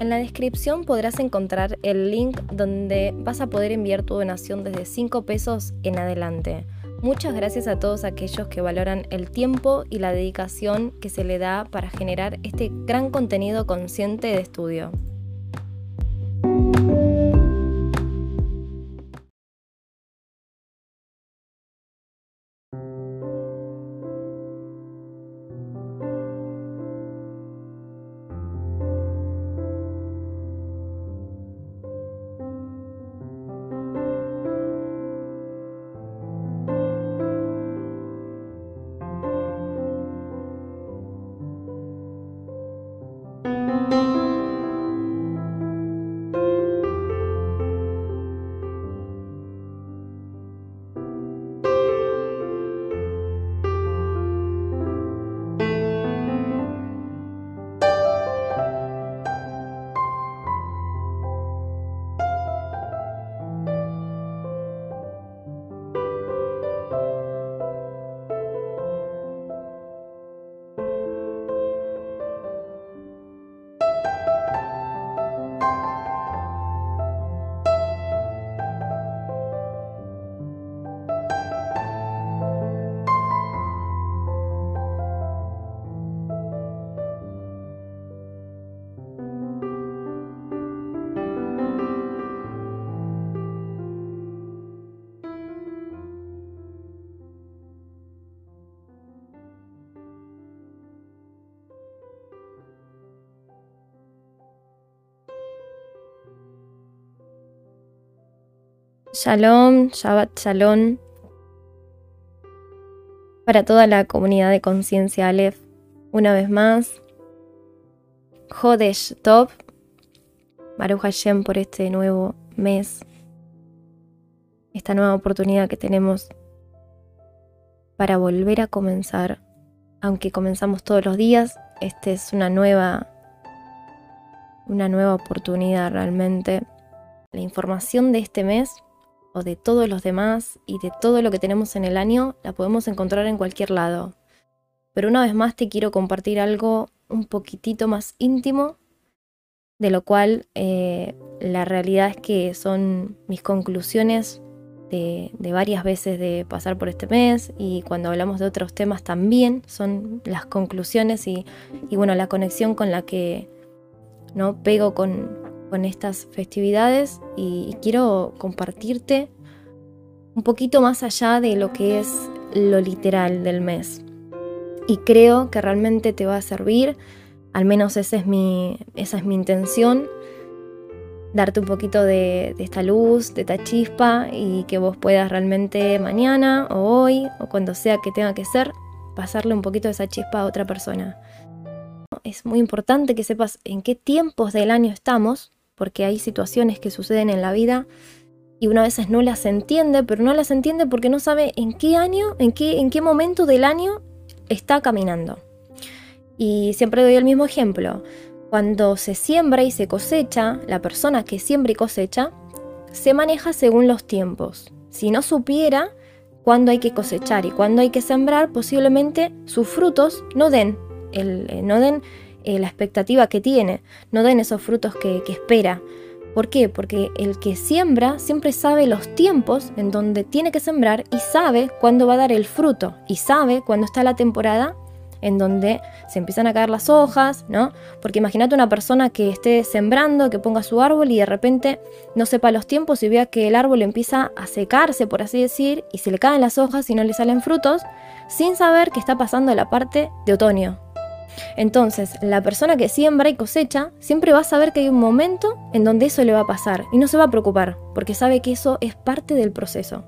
En la descripción podrás encontrar el link donde vas a poder enviar tu donación desde 5 pesos en adelante. Muchas gracias a todos aquellos que valoran el tiempo y la dedicación que se le da para generar este gran contenido consciente de estudio. Shalom, Shabbat Shalom. Para toda la comunidad de conciencia Aleph, una vez más. Jodesh Top. Baruch Hashem por este nuevo mes. Esta nueva oportunidad que tenemos para volver a comenzar. Aunque comenzamos todos los días, esta es una nueva una nueva oportunidad realmente. La información de este mes o de todos los demás y de todo lo que tenemos en el año la podemos encontrar en cualquier lado. Pero una vez más te quiero compartir algo un poquitito más íntimo, de lo cual eh, la realidad es que son mis conclusiones de, varias veces de pasar por este mes y cuando hablamos de otros temas también son las conclusiones y, y bueno, la conexión con la que no pego con, con estas festividades y, quiero compartirte un poquito más allá de lo que es lo literal del mes. Y creo que realmente te va a servir, al menos esa es mi, esa es mi intención, darte un poquito de, de, esta luz, de esta chispa y que vos puedas realmente mañana o hoy o cuando sea que tenga que ser, pasarle un poquito de esa chispa a otra persona. Es muy importante que sepas en qué tiempos del año estamos porque hay situaciones que suceden en la vida y una veces no las entiende, pero no las entiende porque no sabe en qué año, en qué, en qué momento del año está caminando. Y siempre doy el mismo ejemplo. Cuando se siembra y se cosecha, la persona que siembra y cosecha se maneja según los tiempos. Si no supiera cuándo hay que cosechar y cuándo hay que sembrar, posiblemente sus frutos no den, el, eh, no den eh, la expectativa que tiene, no den esos frutos que, que espera. ¿Por qué? Porque el que siembra siempre sabe los tiempos en donde tiene que sembrar y sabe cuándo va a dar el fruto y sabe cuándo está la temporada en donde se empiezan a caer las hojas, ¿no? Porque imagínate una persona que esté sembrando, que ponga su árbol y de repente no sepa los tiempos y vea que el árbol empieza a secarse, por así decir, y se le caen las hojas y no le salen frutos, sin saber que está pasando la parte de otoño, entonces, la persona que siembra y cosecha siempre va a saber que hay un momento en donde eso le va a pasar y no se va a preocupar, porque sabe que eso es parte del proceso.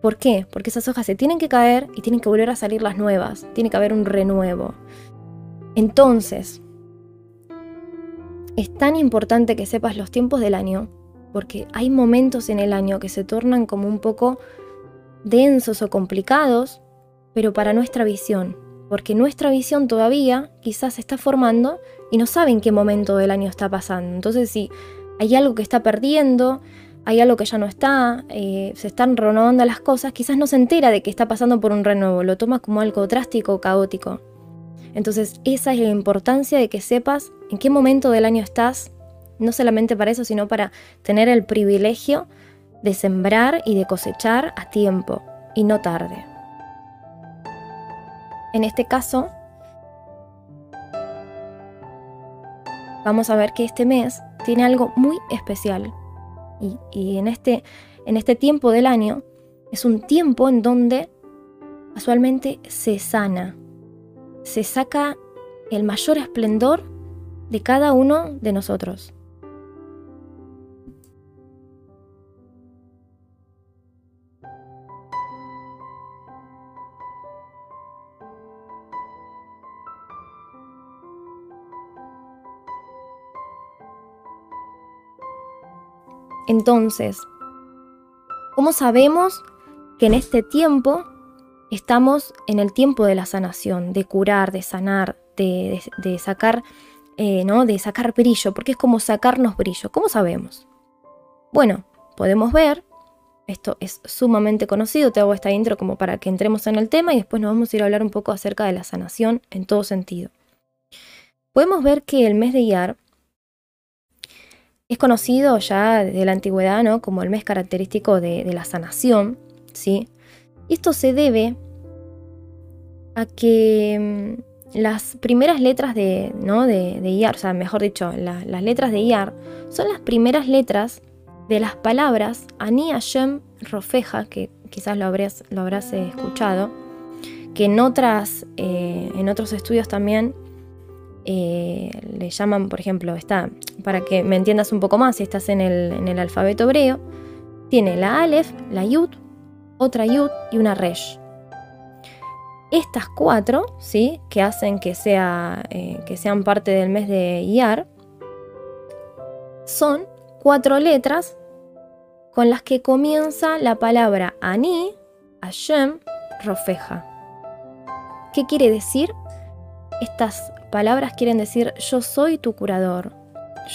¿Por qué? Porque esas hojas se tienen que caer y tienen que volver a salir las nuevas, tiene que haber un renuevo. Entonces, es tan importante que sepas los tiempos del año, porque hay momentos en el año que se tornan como un poco densos o complicados, pero para nuestra visión, porque nuestra visión todavía quizás se está formando y no sabe en qué momento del año está pasando. Entonces, si hay algo que está perdiendo, hay algo que ya no está, eh, se están renovando las cosas, quizás no se entera de que está pasando por un renuevo, lo toma como algo drástico o caótico. Entonces, esa es la importancia de que sepas en qué momento del año estás, no solamente para eso, sino para tener el privilegio de sembrar y de cosechar a tiempo y no tarde. En este caso, vamos a ver que este mes tiene algo muy especial. Y, en, este, en este tiempo del año es un tiempo en donde casualmente se sana, se saca el mayor esplendor de cada uno de nosotros. Entonces, ¿cómo sabemos que en este tiempo estamos en el tiempo de la sanación, de curar, de sanar, de, sacar, eh, ¿no? De sacar brillo, porque es como sacarnos brillo. ¿Cómo sabemos? Bueno, podemos ver, esto es sumamente conocido, te hago esta intro como para que entremos en el tema y después nos vamos a ir a hablar un poco acerca de la sanación en todo sentido. Podemos ver que el mes de Iyar es conocido ya desde la antigüedad ¿no? como el mes característico de, la sanación. ¿sí? Esto se debe a que mm, las primeras letras de, ¿no? de, IAR, o sea, mejor dicho, las letras de IAR, son las primeras letras de las palabras Ani Hashem Rofeja, que quizás lo habrás, lo habrás escuchado, que en, otras, eh, en otros estudios también eh, le llaman, por ejemplo, está, para que me entiendas un poco más, si estás en el, alfabeto hebreo, tiene la Aleph, la Yud, otra Yud y una Resh. Estas cuatro, ¿sí? que hacen que, sea, eh, que sean parte del mes de Iyar, son cuatro letras con las que comienza la palabra Ani, Hashem, Rofeja. ¿Qué quiere decir? Estas palabras quieren decir yo soy tu curador.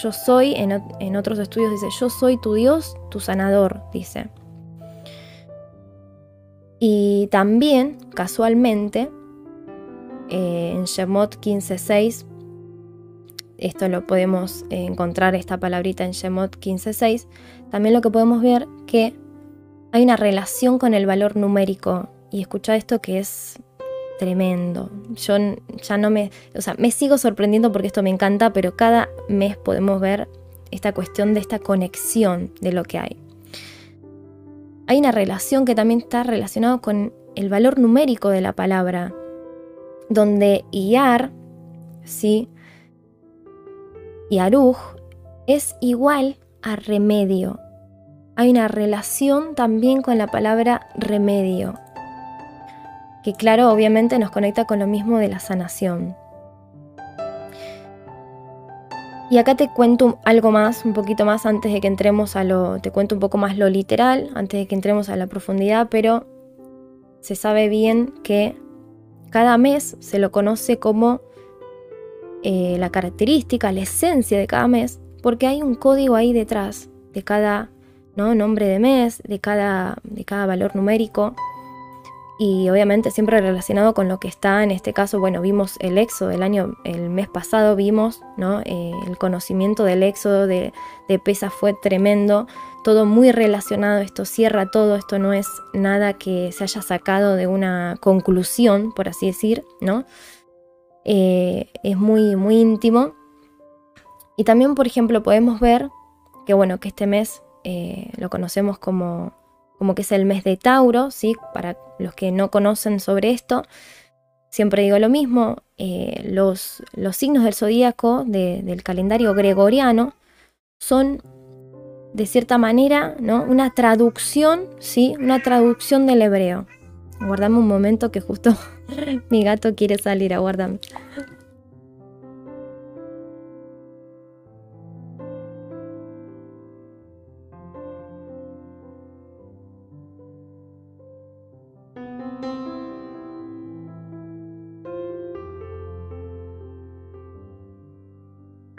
Yo soy, en, otros estudios dice, yo soy tu Dios, tu sanador, dice. Y también, casualmente, eh, en Shemot 15.6, esto lo podemos encontrar, esta palabrita en Shemot 15.6, también lo que podemos ver que hay una relación con el valor numérico. Y escucha esto que es tremendo. Yo ya no me, o sea, me sigo sorprendiendo porque esto me encanta, pero cada mes podemos ver esta cuestión de esta conexión de lo que hay. Hay una relación que también está relacionada con el valor numérico de la palabra, donde Iar, ¿sí? Y Aruj es igual a remedio. Hay una relación también con la palabra remedio que claro, obviamente nos conecta con lo mismo de la sanación. Y acá te cuento algo más, un poquito más antes de que entremos a lo, te cuento un poco más lo literal, antes de que entremos a la profundidad, pero se sabe bien que cada mes se lo conoce como eh, la característica, la esencia de cada mes, porque hay un código ahí detrás de cada ¿no? nombre de mes, de cada, de cada valor numérico y obviamente siempre relacionado con lo que está, en este caso, bueno, vimos el éxodo del año, el mes pasado vimos, ¿no? Eh, el conocimiento del éxodo de, de Pesa fue tremendo, todo muy relacionado, esto cierra todo, esto no es nada que se haya sacado de una conclusión, por así decir, ¿no? Eh, es muy, muy íntimo. Y también, por ejemplo, podemos ver que, bueno, que este mes eh, lo conocemos como como que es el mes de Tauro, ¿sí? Para los que no conocen sobre esto, siempre digo lo mismo, eh, los, los, signos del zodíaco del calendario gregoriano son de cierta manera ¿no? una traducción, ¿sí? Una traducción del hebreo. Aguardame un momento que justo mi gato quiere salir, aguardame.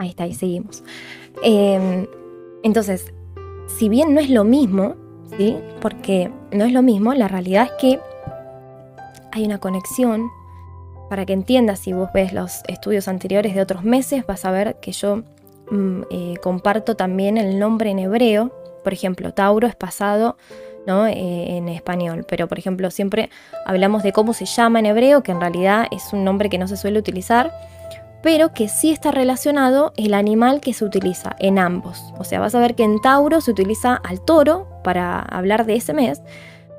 Ahí está, ahí seguimos. Em, entonces, si bien no es lo mismo, ¿sí? Porque no es lo mismo, la realidad es que hay una conexión para que entiendas, si vos ves los estudios anteriores de otros meses, vas a ver que yo mm, eh, comparto también el nombre en hebreo. Por ejemplo, Tauro es pasado ¿no? Eh, en español, pero por ejemplo siempre hablamos de cómo se llama en hebreo, que en realidad es un nombre que no se suele utilizar, pero que sí está relacionado el animal que se utiliza en ambos. O sea, vas a ver que en Tauro se utiliza al toro para hablar de ese mes,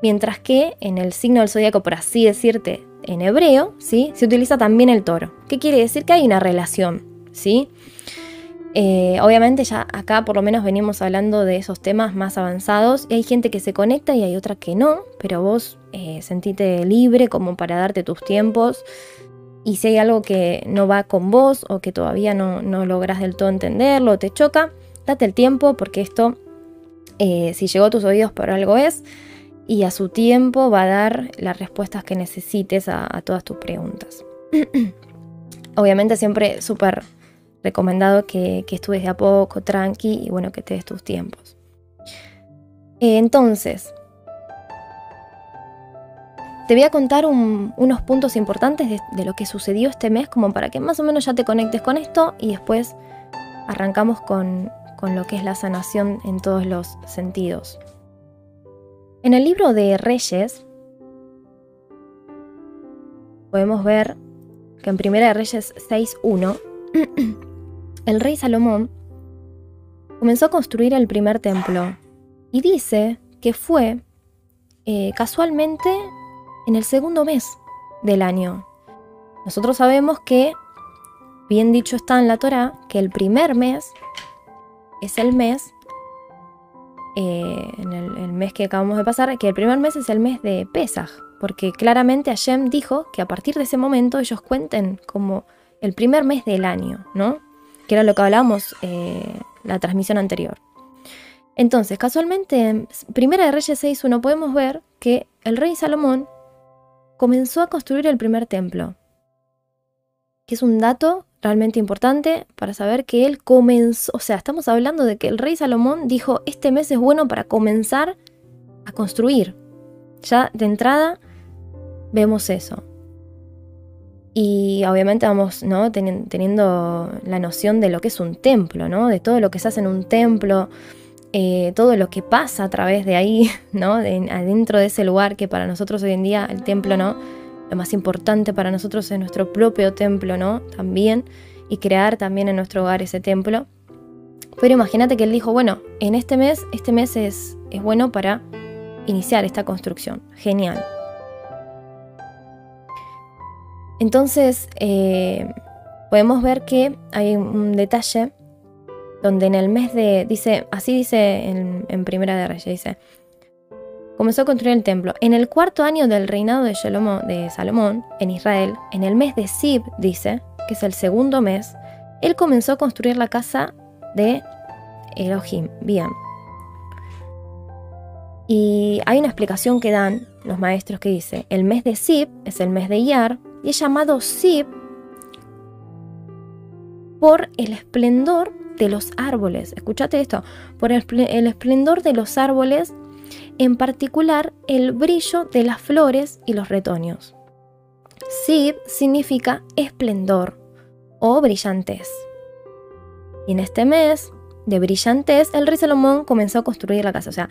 mientras que en el signo del zodíaco, por así decirte, en hebreo, ¿sí? Se utiliza también el toro. ¿Qué quiere decir? Que hay una relación, ¿sí? Eh, obviamente ya acá por lo menos venimos hablando de esos temas más avanzados y hay gente que se conecta y hay otra que no, pero vos eh, libre como para darte tus tiempos y si hay algo que no va con vos o que todavía no, no logras del todo entenderlo o te choca, date el tiempo porque esto, eh, si llegó a tus oídos por algo es, y a su tiempo va a dar las respuestas que necesites a, todas tus preguntas. Obviamente siempre súper recomendado que, que, de a poco, tranqui y bueno, que te des tus tiempos. Eh, entonces, te voy a contar unos puntos importantes de, lo que sucedió este mes como para que más o menos ya te conectes con esto y después arrancamos con lo que es la sanación en todos los sentidos. En el libro de Reyes podemos ver que en Primera de Reyes 6.1 el rey Salomón comenzó a construir el primer templo y dice que fue eh, casualmente en el segundo mes del año. Nosotros sabemos que, bien dicho está en la Torah, que el primer mes es el mes eh, en el, mes que acabamos de pasar, que el primer mes es el mes de Pesaj, porque claramente Hashem dijo que a partir de ese momento ellos cuenten como el primer mes del año, ¿no? Que era lo que hablábamos eh, la transmisión anterior. Entonces, casualmente, en Primera de Reyes 6.1 podemos ver que el rey Salomón comenzó a construir el primer templo, que es un dato realmente importante para saber que él comenzó, o sea, estamos hablando de que el rey Salomón dijo, este mes es bueno para comenzar a construir. Ya de entrada vemos eso. Y obviamente vamos ¿no? teniendo la noción de lo que es un templo, ¿no? de todo lo que se hace en un templo, eh, todo lo que pasa a través de ahí, ¿no? De, adentro de ese lugar que para nosotros hoy en día el templo no lo más importante para nosotros es nuestro propio templo, ¿no? También, y crear también en nuestro hogar ese templo. Pero imagínate que él dijo, bueno, en este mes, este mes es, es bueno para iniciar esta construcción. Genial. Entonces, eh, podemos ver que hay un detalle donde en el mes de, dice, así dice en, Primera de Reyes, dice, comenzó a construir el templo. En el cuarto año del reinado de, de Salomón en Israel, en el mes de Sib, dice, que es el segundo mes, él comenzó a construir la casa de Elohim. Bien. Y hay una explicación que dan los maestros que dice, el mes de Sib es el mes de Iyar y es llamado Sib por el esplendor de los árboles. Escúchate esto, por el, esplendor de los árboles en particular el brillo de las flores y los retoños. Sib significa esplendor o brillantez. Y en este mes de brillantez, el rey Salomón comenzó a construir la casa. O sea,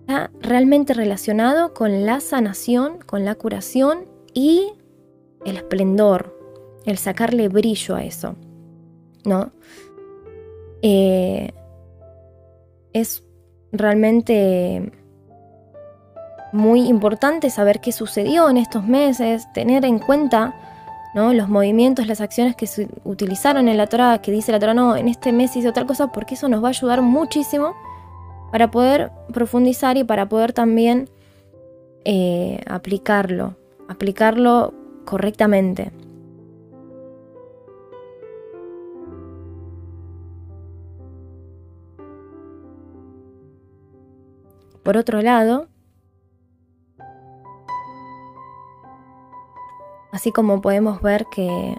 está realmente relacionado con la sanación, con la curación y el esplendor, el sacarle brillo a eso. ¿No? Eh, es realmente muy importante saber qué sucedió en estos meses, tener en cuenta ¿no? los movimientos, las acciones que se utilizaron en la Torah, que dice la Torah, no, en este mes hice tal cosa, porque eso nos va a ayudar muchísimo para poder profundizar y para poder también eh, aplicarlo, aplicarlo correctamente. Por otro lado, Así como podemos ver que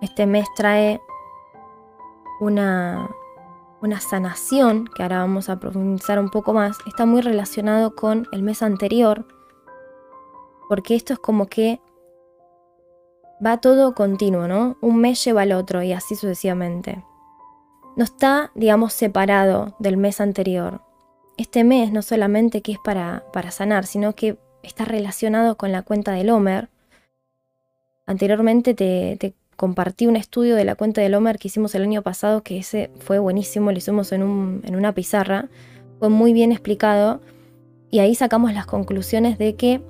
este mes trae una, una sanación, que ahora vamos a profundizar un poco más, está muy relacionado con el mes anterior, porque esto es como que va todo continuo, ¿no? Un mes lleva al otro y así sucesivamente. No está, digamos, separado del mes anterior. Este mes no solamente que es para, para sanar, sino que está relacionado con la cuenta del Homer. Anteriormente te, compartí un estudio de la cuenta del Homer que hicimos el año pasado, que ese fue buenísimo, lo hicimos en, un, en una pizarra, fue muy bien explicado y ahí sacamos las conclusiones de que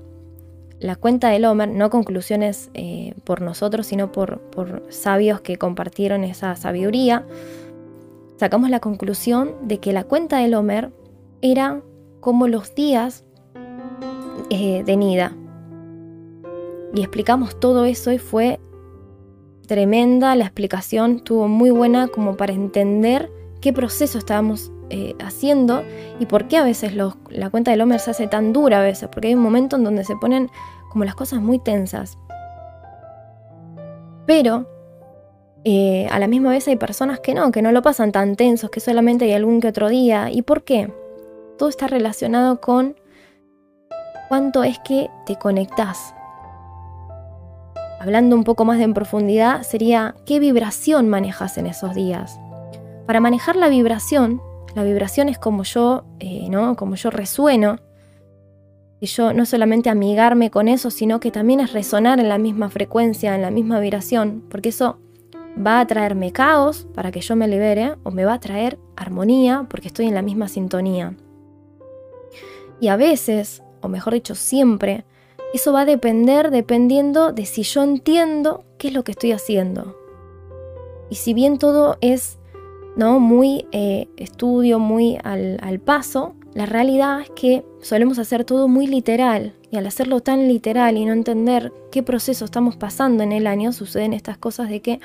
la cuenta del Homer, no conclusiones eh, por nosotros, sino por, por sabios que compartieron esa sabiduría, sacamos la conclusión de que la cuenta del Homer era como los días eh, de Nida. Y explicamos todo eso y fue tremenda, la explicación estuvo muy buena como para entender qué proceso estábamos eh, haciendo y por qué a veces la cuenta del Homer se hace tan dura a veces, porque hay un momento en donde se ponen como las cosas muy tensas. Pero eh, a la misma vez hay personas que no, que no lo pasan tan tensos, que solamente hay algún que otro día. ¿Y por qué? Todo está relacionado con cuánto es que te conectás. Hablando un poco más en profundidad, sería qué vibración manejas en esos días. Para manejar la vibración, la vibración es como yo, eh, ¿no? Como yo resueno. Y yo no solamente amigarme con eso, sino que también es resonar en la misma frecuencia, en la misma vibración, porque eso va a traerme caos para que yo me libere o me va a traer armonía porque estoy en la misma sintonía. Y a veces, o mejor dicho, siempre, eso va a depender dependiendo de si yo entiendo qué es lo que estoy haciendo. Y si bien todo es ¿no? muy eh, estudio, muy al, al paso, la realidad es que solemos hacer todo muy literal y al hacerlo tan literal y no entender qué proceso estamos pasando en el año, suceden estas cosas de que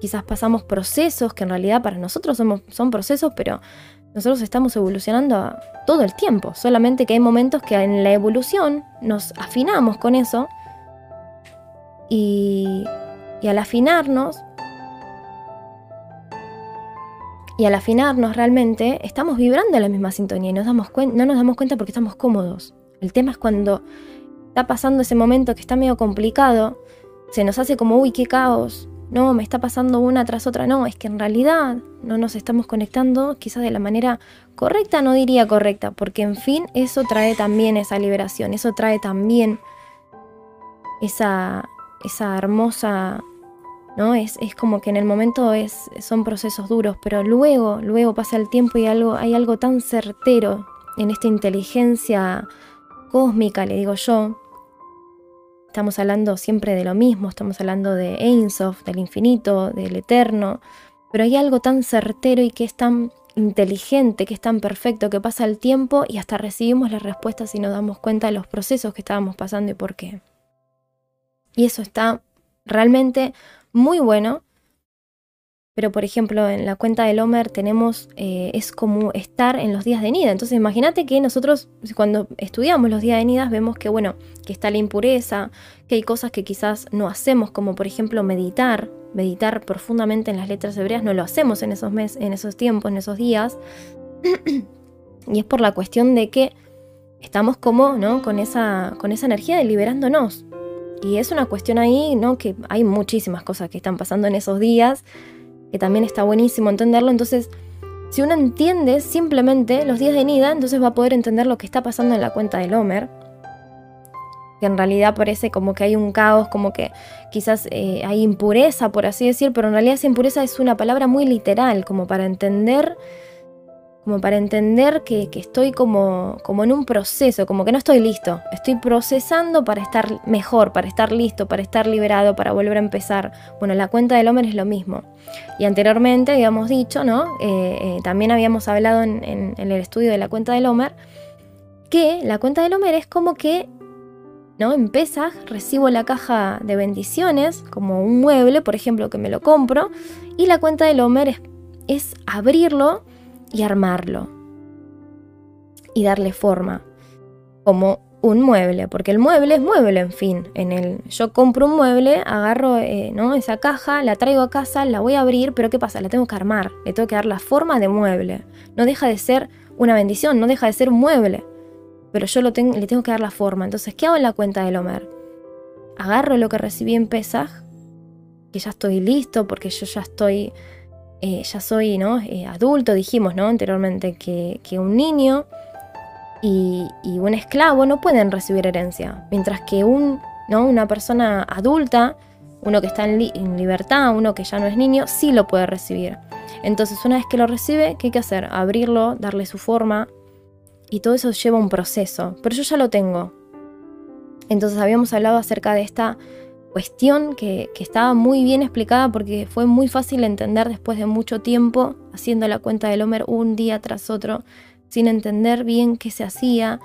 quizás pasamos procesos que en realidad para nosotros somos, son procesos, pero nosotros estamos evolucionando todo el tiempo, solamente que hay momentos que en la evolución nos afinamos con eso y, y al afinarnos Y al afinarnos realmente, estamos vibrando en la misma sintonía y nos damos no nos damos cuenta porque estamos cómodos. El tema es cuando está pasando ese momento que está medio complicado, se nos hace como, uy, qué caos, no, me está pasando una tras otra. No, es que en realidad no nos estamos conectando quizás de la manera correcta, no diría correcta, porque en fin, eso trae también esa liberación, eso trae también esa, esa hermosa ¿no? Es, como que en el momento es, son procesos duros, pero luego, luego pasa el tiempo y algo, hay algo tan certero en esta inteligencia cósmica, le digo yo. Estamos hablando siempre de lo mismo, estamos hablando de Einsof, del infinito, del eterno, pero hay algo tan certero y que es tan inteligente, que es tan perfecto, que pasa el tiempo y hasta recibimos las respuestas y nos damos cuenta de los procesos que estábamos pasando y por qué. Y eso está realmente muy bueno. Pero por ejemplo, en la cuenta del Homer tenemos, eh, es como estar en los días de Nida. Entonces imagínate que nosotros cuando estudiamos los días de Nida vemos que, bueno, que está la impureza, que hay cosas que quizás no hacemos, como por ejemplo meditar, meditar profundamente en las letras hebreas, no lo hacemos en esos meses, en esos tiempos, en esos días. y es por la cuestión de que estamos como, ¿no? Con esa, con esa energía de liberándonos. Y es una cuestión ahí, ¿no? Que hay muchísimas cosas que están pasando en esos días, que también está buenísimo entenderlo. Entonces, si uno entiende simplemente los días de Nida, entonces va a poder entender lo que está pasando en la cuenta del Homer. Que en realidad parece como que hay un caos, como que quizás eh, hay impureza, por así decir, pero en realidad esa impureza es una palabra muy literal, como para entender como para entender que, estoy como, como en un proceso, como que no estoy listo, estoy procesando para estar mejor, para estar listo, para estar liberado, para volver a empezar. Bueno, la cuenta del Homer es lo mismo. Y anteriormente habíamos dicho, ¿no? Eh, eh, también habíamos hablado en, el estudio de la cuenta del Homer, que la cuenta del Homer es como que ¿no? En recibo la caja de bendiciones, como un mueble, por ejemplo, que me lo compro, y la cuenta del Homer es abrirlo y armarlo y darle forma como un mueble, porque el mueble es mueble, en fin. En el, yo compro un mueble, agarro eh, ¿no? esa caja, la traigo a casa, la voy a abrir, pero ¿qué pasa? La tengo que armar, le tengo que dar la forma de mueble. No deja de ser una bendición, no deja de ser mueble. pero yo lo le tengo que dar la forma. Entonces, ¿qué hago en la cuenta del Homer? Agarro lo que recibí en Pesaj, que ya estoy listo porque yo ya estoy, eh, ya soy ¿no? Eh, adulto, dijimos ¿no? anteriormente que, un niño y, un esclavo no pueden recibir herencia, mientras que un, ¿no? una persona adulta, uno que está en, en libertad, uno que ya no es niño, sí lo puede recibir. Entonces, una vez que lo recibe, ¿qué hay que hacer? Abrirlo, darle su forma, y todo eso lleva un proceso, pero yo ya lo tengo. Entonces habíamos hablado acerca de esta cuestión que, estaba muy bien explicada porque fue muy fácil de entender después de mucho tiempo haciendo la cuenta del Homer un día tras otro, sin entender bien qué se hacía.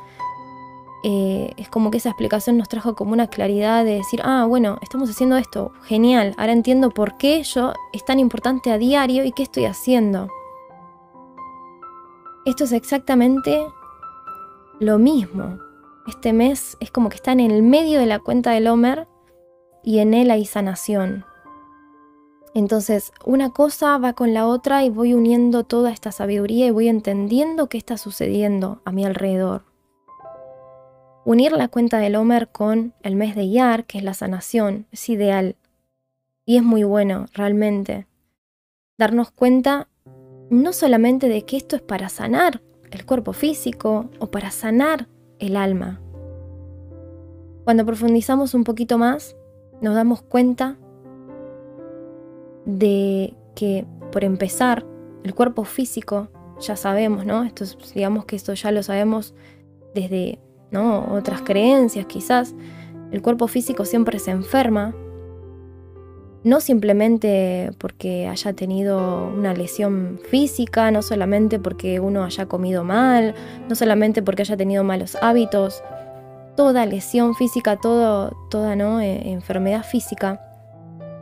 Eh, es como que esa explicación nos trajo como una claridad de decir, ah, bueno, estamos haciendo esto, genial, ahora entiendo por qué yo es tan importante a diario y qué estoy haciendo. Esto es exactamente lo mismo. Este mes es como que está en el medio de la cuenta del Homer y en él hay sanación. Entonces, una cosa va con la otra y voy uniendo toda esta sabiduría y voy entendiendo qué está sucediendo a mi alrededor. Unir la cuenta del Homer con el mes de Iyar, que es la sanación, es ideal. Y es muy bueno, realmente. Darnos cuenta no solamente de que esto es para sanar, el cuerpo físico o para sanar el alma. Cuando profundizamos un poquito más, nos damos cuenta de que, por empezar, el cuerpo físico, ya sabemos, ¿no? Esto digamos que esto ya lo sabemos desde ¿no? otras creencias quizás. El cuerpo físico siempre se enferma no simplemente porque haya tenido una lesión física, no solamente porque uno haya comido mal, no solamente porque haya tenido malos hábitos, toda lesión física, todo, toda ¿no? E, enfermedad física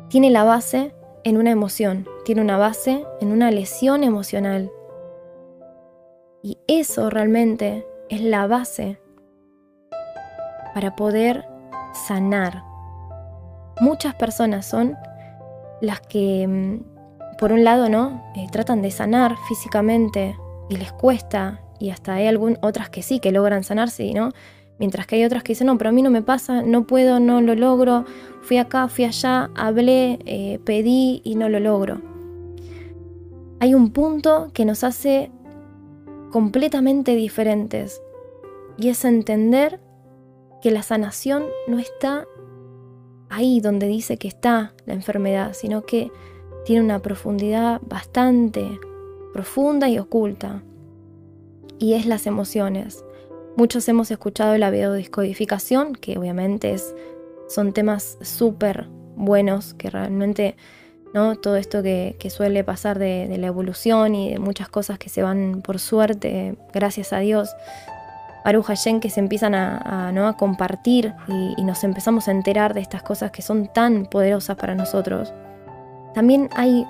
tiene la base en una emoción, tiene una base en una lesión emocional. Y eso realmente es la base para poder sanar. Muchas personas son las que, mm, por un lado, ¿no? Eh, tratan de sanar físicamente y les cuesta, y hasta hay algún, otras que sí, que logran sanarse, ¿no? Mientras que hay otras que dicen, no, pero a mí no me pasa, no puedo, no lo logro, fui acá, fui allá, hablé, eh, pedí y no lo logro. Hay un punto que nos hace completamente diferentes y es entender que la sanación no está ahí donde dice que está la enfermedad, sino que tiene una profundidad bastante profunda y oculta. Y es las emociones. Muchos hemos escuchado la biodescodificación, que obviamente es, son temas súper buenos, que realmente ¿no? todo esto que, suele pasar de, la evolución y de muchas cosas que se van por suerte, gracias a Dios, Aru que se empiezan a, ¿no? a compartir y, nos empezamos a enterar de estas cosas que son tan poderosas para nosotros. También hay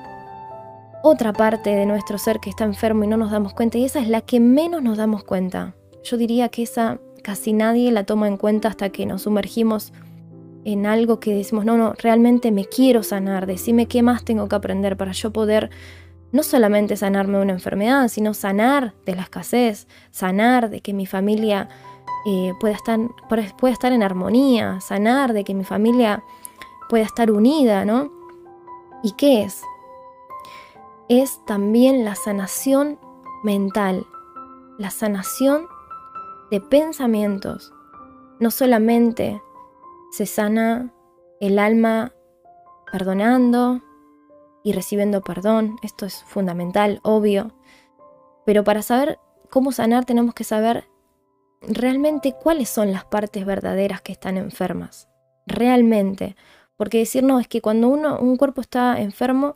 otra parte de nuestro ser que está enfermo y no nos damos cuenta y esa es la que menos nos damos cuenta. Yo diría que esa casi nadie la toma en cuenta hasta que nos sumergimos en algo que decimos, no, no, realmente me quiero sanar, decime qué más tengo que aprender para yo poder no solamente sanarme de una enfermedad, sino sanar de la escasez, sanar de que mi familia eh, pueda, estar, pueda estar en armonía, sanar de que mi familia pueda estar unida, ¿no? ¿Y qué es? Es también la sanación mental, la sanación de pensamientos. No solamente se sana el alma perdonando, y recibiendo perdón. Esto es fundamental, obvio. Pero para saber cómo sanar tenemos que saber realmente cuáles son las partes verdaderas que están enfermas. Realmente. Porque decir no, es que cuando uno, un cuerpo está enfermo,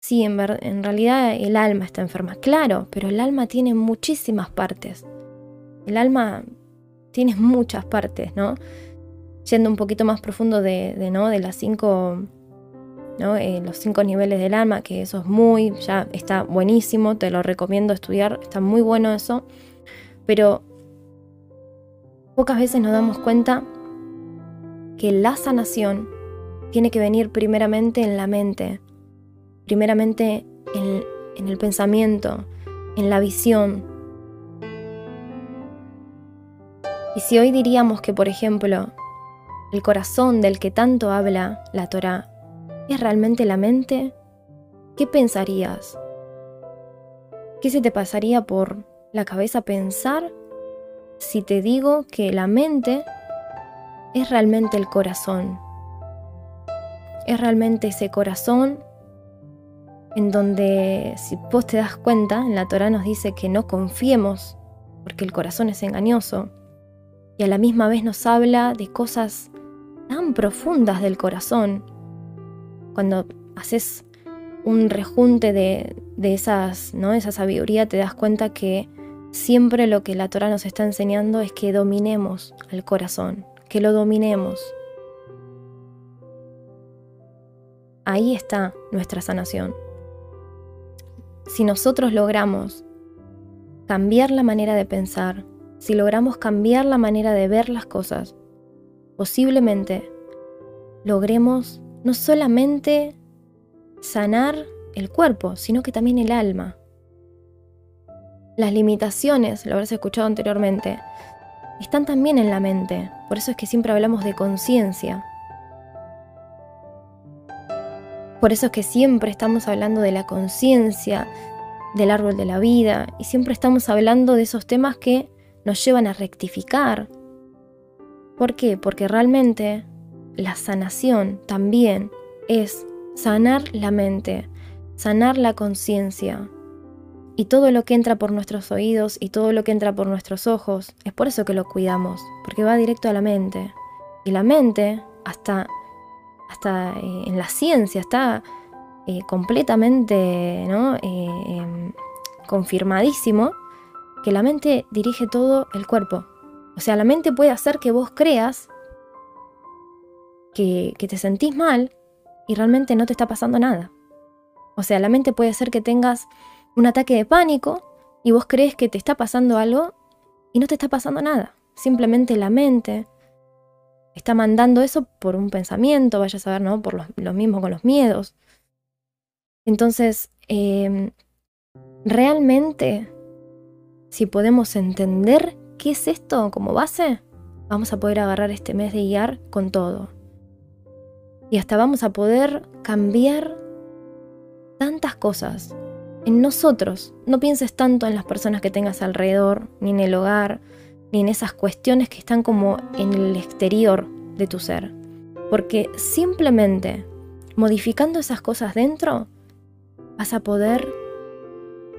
sí, en, en realidad el alma está enferma. Claro, pero el alma tiene muchísimas partes. El alma tiene muchas partes, ¿no? Yendo un poquito más profundo de, ¿no? de las cinco eh, los cinco niveles del alma, que eso es muy, ya está buenísimo, te lo recomiendo estudiar, está muy bueno eso, pero pocas veces nos damos cuenta que la sanación tiene que venir primeramente en la mente, primeramente en, en el pensamiento, en la visión. Y si hoy diríamos que, por ejemplo, el corazón del que tanto habla la Torá es realmente la mente, ¿qué pensarías? ¿Qué se te pasaría por la cabeza pensar si te digo que la mente es realmente el corazón? Es realmente ese corazón en donde, si vos te das cuenta, en la Torah nos dice que no confiemos porque el corazón es engañoso y a la misma vez nos habla de cosas tan profundas del corazón. Cuando haces un rejunte de, esas, ¿no? esa sabiduría, te das cuenta que siempre lo que la Torah nos está enseñando es que dominemos al corazón, que lo dominemos. Ahí está nuestra sanación. Si nosotros logramos cambiar la manera de pensar, si logramos cambiar la manera de ver las cosas, posiblemente logremos no solamente sanar el cuerpo, sino que también el alma. Las limitaciones, lo habrás escuchado anteriormente, están también en la mente. Por eso es que siempre hablamos de conciencia. Por eso es que siempre estamos hablando de la conciencia, del árbol de la vida, y siempre estamos hablando de esos temas que nos llevan a rectificar. ¿Por qué? Porque realmente la sanación también es sanar la mente, sanar la conciencia. Y todo lo que entra por nuestros oídos y todo lo que entra por nuestros ojos, es por eso que lo cuidamos, porque va directo a la mente. Y la mente, hasta, hasta eh, en la ciencia, está eh, completamente. Eh, em, confirmadísimo que la mente dirige todo el cuerpo. O sea, la mente puede hacer que vos creas que, te sentís mal y realmente no te está pasando nada. O sea, la mente puede hacer que tengas un ataque de pánico y vos crees que te está pasando algo y no te está pasando nada. Simplemente la mente está mandando eso por un pensamiento, vaya a saber, ¿no? Por lo, mismo con los miedos. Entonces, em, realmente si podemos entender qué es esto como base, vamos a poder agarrar este mes de guiar con todo. Y hasta vamos a poder cambiar tantas cosas en nosotros. No pienses tanto en las personas que tengas alrededor, ni en el hogar, ni en esas cuestiones que están como en el exterior de tu ser. Porque simplemente modificando esas cosas dentro, vas a poder,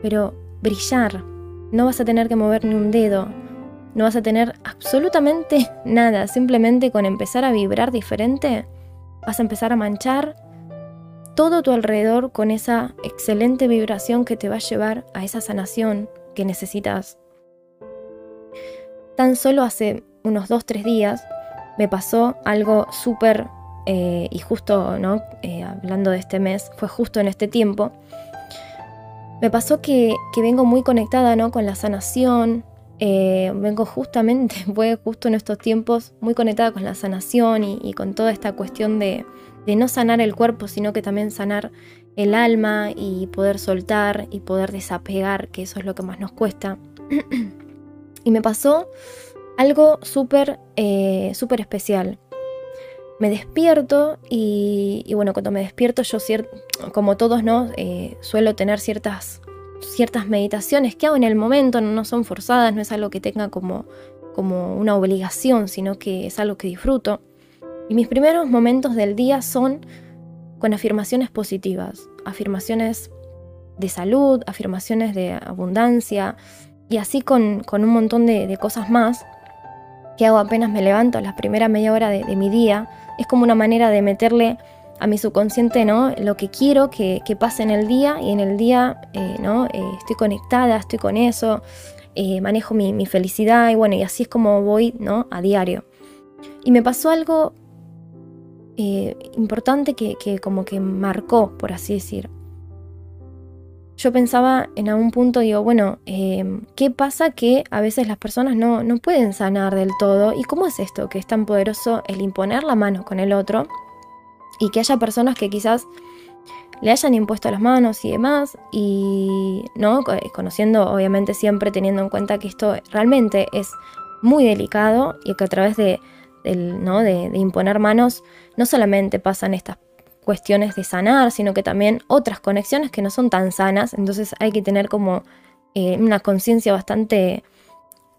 pero brillar, no vas a tener que mover ni un dedo, no vas a tener absolutamente nada, simplemente con empezar a vibrar diferente, vas a empezar a manchar todo tu alrededor con esa excelente vibración que te va a llevar a esa sanación que necesitas. Tan solo hace unos 2-3 días me pasó algo súper, eh, y justo, ¿no? Eh, hablando de este mes, fue justo en este tiempo, me pasó que, vengo muy conectada ¿no? con la sanación, eh, vengo justamente, fue justo en estos tiempos, muy conectada con la sanación y, con toda esta cuestión de, no sanar el cuerpo, sino que también sanar el alma y poder soltar y poder desapegar, que eso es lo que más nos cuesta. y me pasó algo súper, eh, súper especial me despierto y, bueno, cuando me despierto yo, como todos, ¿no? Eh, suelo tener ciertas, ciertas meditaciones que hago en el momento, no son forzadas, no es algo que tenga como, como una obligación, sino que es algo que disfruto. Y mis primeros momentos del día son con afirmaciones positivas, afirmaciones de salud, afirmaciones de abundancia y así con, un montón de, cosas más que hago apenas me levanto, la primera media hora de mi día es como una manera de meterle a mi subconsciente, ¿no? Lo que quiero que, pase en el día y en el día, eh, ¿no? Eh, estoy conectada, estoy con eso, eh, manejo mi, felicidad y bueno, y así es como voy, ¿no? A diario. Y me pasó algo importante que, que, como que marcó, por así decir. Yo pensaba en algún punto, digo, bueno, ¿qué pasa que a veces las personas no, no pueden sanar del todo? ¿Y cómo es esto que es tan poderoso el imponer la mano con el otro? y que haya personas que quizás le hayan impuesto las manos y demás, y no conociendo, obviamente, siempre teniendo en cuenta que esto realmente es muy delicado y que a través de, ¿no? de, imponer manos no solamente pasan estas cuestiones de sanar, sino que también otras conexiones que no son tan sanas, entonces hay que tener como eh, una conciencia bastante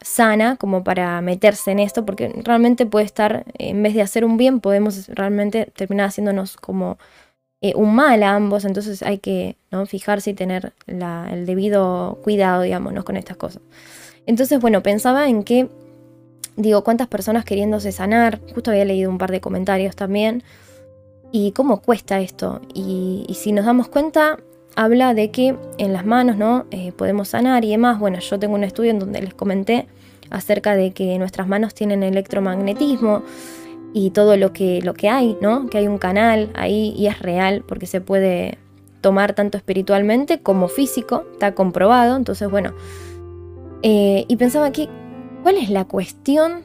sana como para meterse en esto, porque realmente puede estar, en vez de hacer un bien, podemos realmente terminar haciéndonos como eh, un mal a ambos, entonces hay que ¿no? fijarse y tener el debido cuidado, digamos, con estas cosas. Entonces, bueno, pensaba en que, digo, cuántas personas queriéndose sanar, justo había leído un par de comentarios también, y cómo cuesta esto. Y, si nos damos cuenta, habla de que en las manos, ¿no? Eh, podemos sanar y demás. Bueno, yo tengo un estudio en donde les comenté acerca de que nuestras manos tienen electromagnetismo y todo lo que, lo que hay, ¿no? Que hay un canal ahí y es real porque se puede tomar tanto espiritualmente como físico, está comprobado. Entonces, bueno, eh, y pensaba aquí, ¿cuál es la cuestión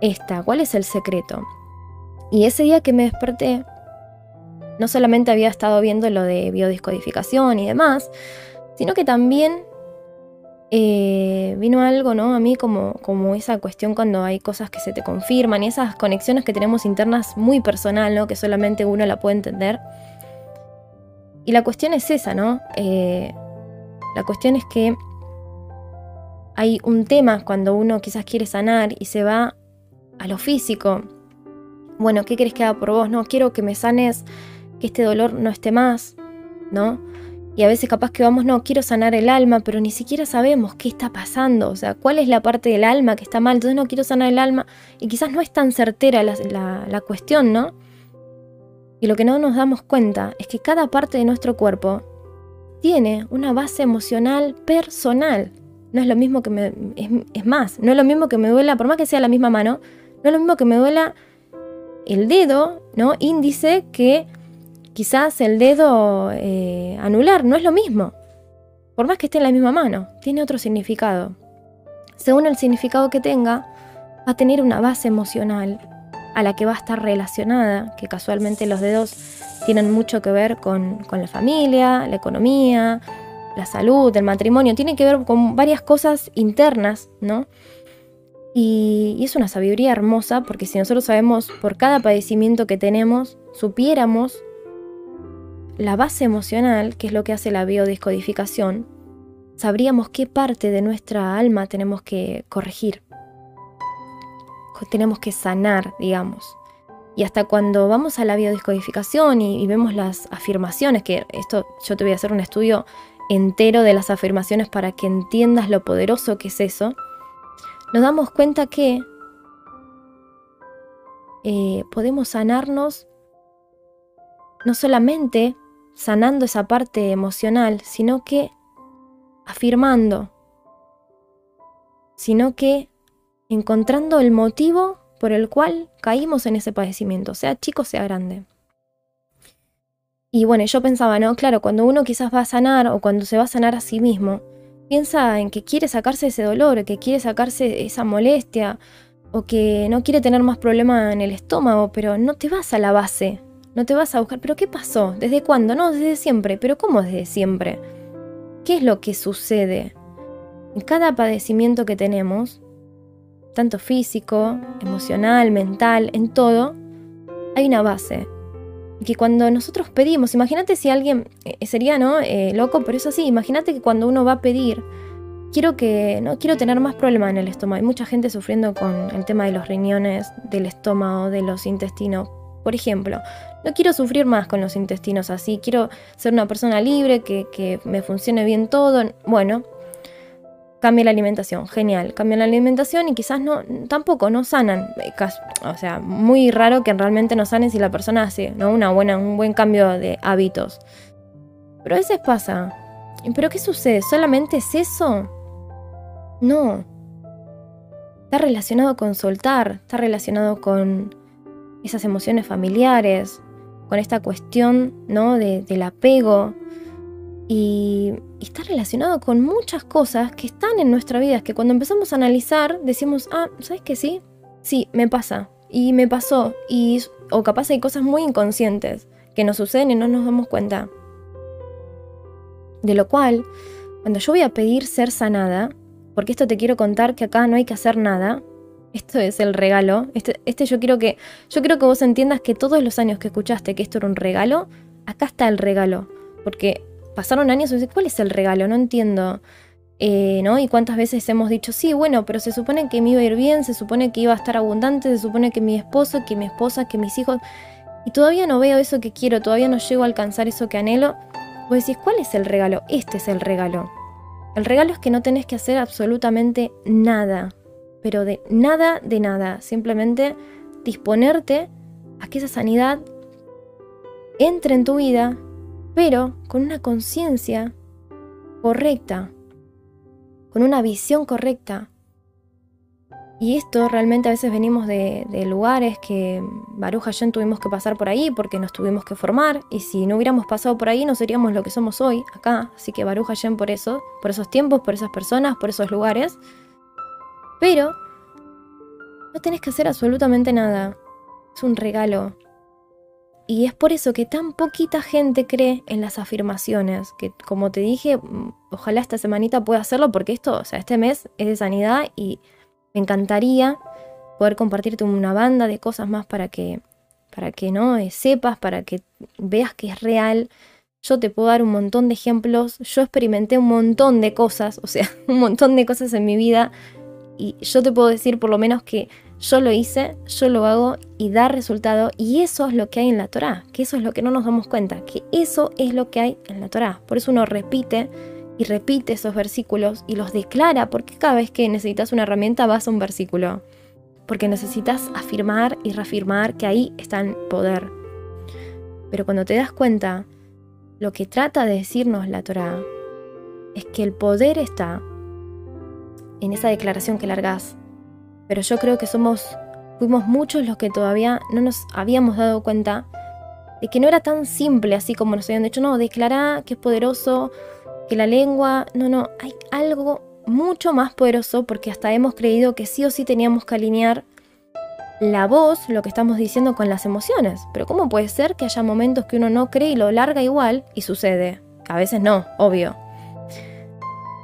esta? ¿Cuál es el secreto? Y ese día que me desperté, no solamente había estado viendo lo de biodiscodificación y demás, sino que también eh, vino algo, ¿no? A mí como, como esa cuestión cuando hay cosas que se te confirman y esas conexiones que tenemos internas muy personal, ¿no? Que solamente uno la puede entender. Y la cuestión es esa, ¿no? Eh, la cuestión es que hay un tema cuando uno quizás quiere sanar y se va a lo físico. Bueno, ¿qué querés que haga por vos? No, quiero que me sanes, que este dolor no esté más, ¿no? Y a veces capaz que vamos, no, quiero sanar el alma, pero ni siquiera sabemos qué está pasando, o sea, cuál es la parte del alma que está mal, entonces no quiero sanar el alma y quizás no es tan certera la, cuestión, ¿no? Y lo que no nos damos cuenta es que cada parte de nuestro cuerpo tiene una base emocional personal. No es lo mismo que me... Es, más, no es lo mismo que me duela, por más que sea la misma mano, no es lo mismo que me duela el dedo, ¿no? Índice que Quizás el dedo eh, anular no es lo mismo. Por más que esté en la misma mano, tiene otro significado. Según el significado que tenga, va a tener una base emocional a la que va a estar relacionada, que casualmente los dedos tienen mucho que ver con, la familia, la economía, la salud, el matrimonio, tiene que ver con varias cosas internas, ¿no? Y, es una sabiduría hermosa porque si nosotros sabemos por cada padecimiento que tenemos, supiéramos la base emocional, que es lo que hace la biodescodificación, sabríamos qué parte de nuestra alma tenemos que corregir, tenemos que sanar, digamos. Y hasta cuando vamos a la biodescodificación y, y, vemos las afirmaciones, que esto yo te voy a hacer un estudio entero de las afirmaciones para que entiendas lo poderoso que es eso, nos damos cuenta que eh, podemos sanarnos no solamente sanando esa parte emocional, sino que afirmando, sino que encontrando el motivo por el cual caímos en ese padecimiento, sea chico, sea grande. Y bueno, yo pensaba, ¿no? Claro, cuando uno quizás va a sanar o cuando se va a sanar a sí mismo, piensa en que quiere sacarse ese dolor, que quiere sacarse esa molestia o que no quiere tener más problema en el estómago, pero no te vas a la base no te vas a buscar, pero ¿qué pasó? ¿Desde cuándo? No, desde siempre. ¿Pero cómo desde siempre? ¿Qué es lo que sucede? En cada padecimiento que tenemos, tanto físico, emocional, mental, en todo, hay una base. Que cuando nosotros pedimos, imagínate si alguien, eh, sería, ¿no? Eh, loco, pero es así, imagínate que cuando uno va a pedir, quiero que, no quiero tener más problemas en el estómago. Hay mucha gente sufriendo con el tema de los riñones, del estómago, de los intestinos. Por ejemplo, no quiero sufrir más con los intestinos así, quiero ser una persona libre, que, me funcione bien todo. Bueno, cambia la alimentación, genial, cambia la alimentación y quizás no, tampoco no sanan. O sea, muy raro que realmente no sanen si la persona hace ¿no? Una buena, un buen cambio de hábitos. Pero a veces pasa. ¿Pero qué sucede? ¿Solamente es eso? No. Está relacionado con soltar, está relacionado con esas emociones familiares, con esta cuestión ¿no? del apego y, está relacionado con muchas cosas que están en nuestra vida, que cuando empezamos a analizar decimos, ah, ¿sabes qué sí? Sí, me pasa y me pasó y o capaz hay cosas muy inconscientes que nos suceden y no nos damos cuenta. De lo cual, cuando yo voy a pedir ser sanada, porque esto te quiero contar que acá no hay que hacer nada. Esto es el regalo. Este, este yo quiero que yo quiero que vos entiendas que todos los años que escuchaste que esto era un regalo, acá está el regalo, porque pasaron años y dices, ¿cuál es el regalo? No entiendo. Eh, ¿no? Y cuántas veces hemos dicho, sí, bueno, pero se supone que me iba a ir bien, se supone que iba a estar abundante, se supone que mi esposo, que mi esposa, que mis hijos, y todavía no veo eso que quiero, todavía no llego a alcanzar eso que anhelo. Vos decís, ¿cuál es el regalo? Este es el regalo. El regalo es que no tenés que hacer absolutamente nada, pero de nada de nada, simplemente disponerte a que esa sanidad entre en tu vida, pero con una conciencia correcta, con una visión correcta. Y esto realmente a veces venimos de, lugares que Baruch Hashem tuvimos que pasar por ahí porque nos tuvimos que formar y si no hubiéramos pasado por ahí no seríamos lo que somos hoy acá. Así que Baruch Hashem por eso, por esos tiempos, por esas personas, por esos lugares. Pero no tenés que hacer absolutamente nada. Es un regalo. Y es por eso que tan poquita gente cree en las afirmaciones, que como te dije, mm, ojalá esta semanita pueda hacerlo porque esto, o sea, este mes es de sanidad y me encantaría poder compartirte una banda de cosas más para que, para que no eh, sepas, para que veas que es real. Yo te puedo dar un montón de ejemplos. Yo experimenté un montón de cosas, o sea, un montón de cosas en mi vida. Y yo te puedo decir por lo menos que yo lo hice, yo lo hago y da resultado. Y eso es lo que hay en la Torah, que eso es lo que no nos damos cuenta, que eso es lo que hay en la Torah. Por eso uno repite y repite esos versículos y los declara, porque cada vez que necesitas una herramienta vas a un versículo. Porque necesitas afirmar y reafirmar que ahí está el poder. Pero cuando te das cuenta, lo que trata de decirnos la Torah es que el poder está en esa declaración que largas pero yo creo que somos, fuimos muchos los que todavía no nos habíamos dado cuenta de que no era tan simple así como nos habían dicho, no, declara que es poderoso, que la lengua, no, no, hay algo mucho más poderoso porque hasta hemos creído que sí o sí teníamos que alinear la voz, lo que estamos diciendo con las emociones. Pero ¿cómo puede ser que haya momentos que uno no cree y lo larga igual y sucede? A veces no, obvio.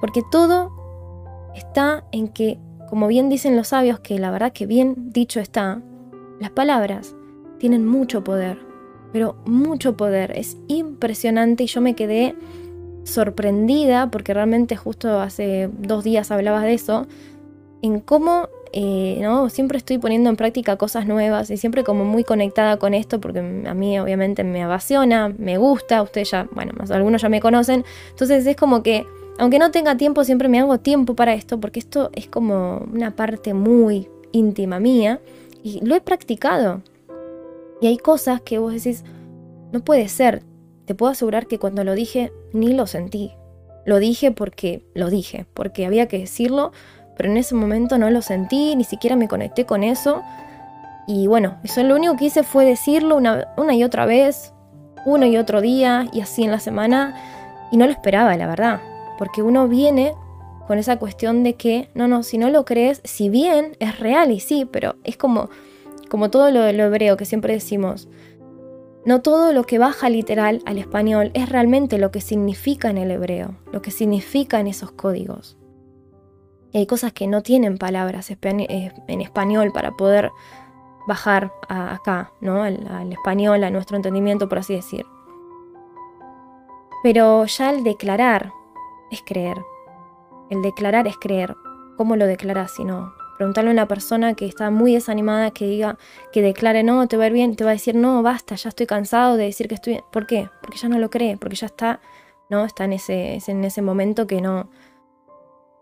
Porque todo está en que como bien dicen los sabios, que la verdad que bien dicho está, las palabras tienen mucho poder, pero mucho poder. Es impresionante y yo me quedé sorprendida, porque realmente justo hace dos días hablabas de eso, en cómo eh, ¿no? siempre estoy poniendo en práctica cosas nuevas y siempre como muy conectada con esto, porque a mí obviamente me apasiona, me gusta, ustedes ya, bueno, más algunos ya me conocen, entonces es como que aunque no tenga tiempo, siempre me hago tiempo para esto, porque esto es como una parte muy íntima mía y lo he practicado. Y hay cosas que vos decís, no puede ser. Te puedo asegurar que cuando lo dije, ni lo sentí. Lo dije porque lo dije, porque había que decirlo, pero en ese momento no lo sentí, ni siquiera me conecté con eso. Y bueno, eso lo único que hice fue decirlo una, una y otra vez, uno y otro día, y así en la semana, y no lo esperaba, la verdad porque uno viene con esa cuestión de que, no, no, si no lo crees, si bien es real y sí, pero es como, como todo lo, lo hebreo que siempre decimos, no todo lo que baja literal al español es realmente lo que significa en el hebreo, lo que significa en esos códigos. Y hay cosas que no tienen palabras eh, en español para poder bajar acá, ¿no? al, español, a nuestro entendimiento, por así decir. Pero ya al declarar es creer. El declarar es creer. ¿Cómo lo declaras si no? Preguntarle a una persona que está muy desanimada que diga, que declare no, te va a ir bien, te va a decir no, basta, ya estoy cansado de decir que estoy bien. ¿Por qué? Porque ya no lo cree, porque ya está, ¿no? Está en ese, en ese momento que no,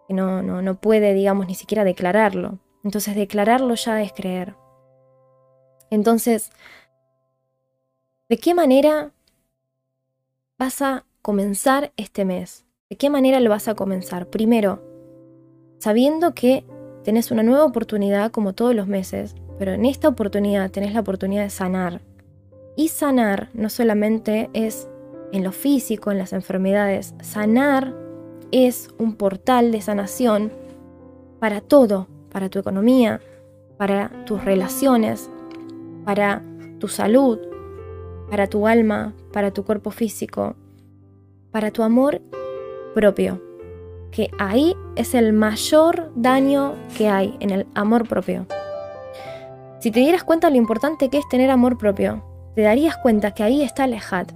que no, no, no puede, digamos, ni siquiera declararlo. Entonces declararlo ya es creer. Entonces, ¿de qué manera vas a comenzar este mes? ¿De qué manera lo vas a comenzar? Primero, sabiendo que tenés una nueva oportunidad como todos los meses, pero en esta oportunidad tenés la oportunidad de sanar. Y sanar no solamente es en lo físico, en las enfermedades, sanar es un portal de sanación para todo, para tu economía, para tus relaciones, para tu salud, para tu alma, para tu cuerpo físico, para tu amor propio. que ahí es el mayor daño que hay en el amor propio. Si te dieras cuenta lo importante que es tener amor propio, te darías cuenta que ahí está la ejad.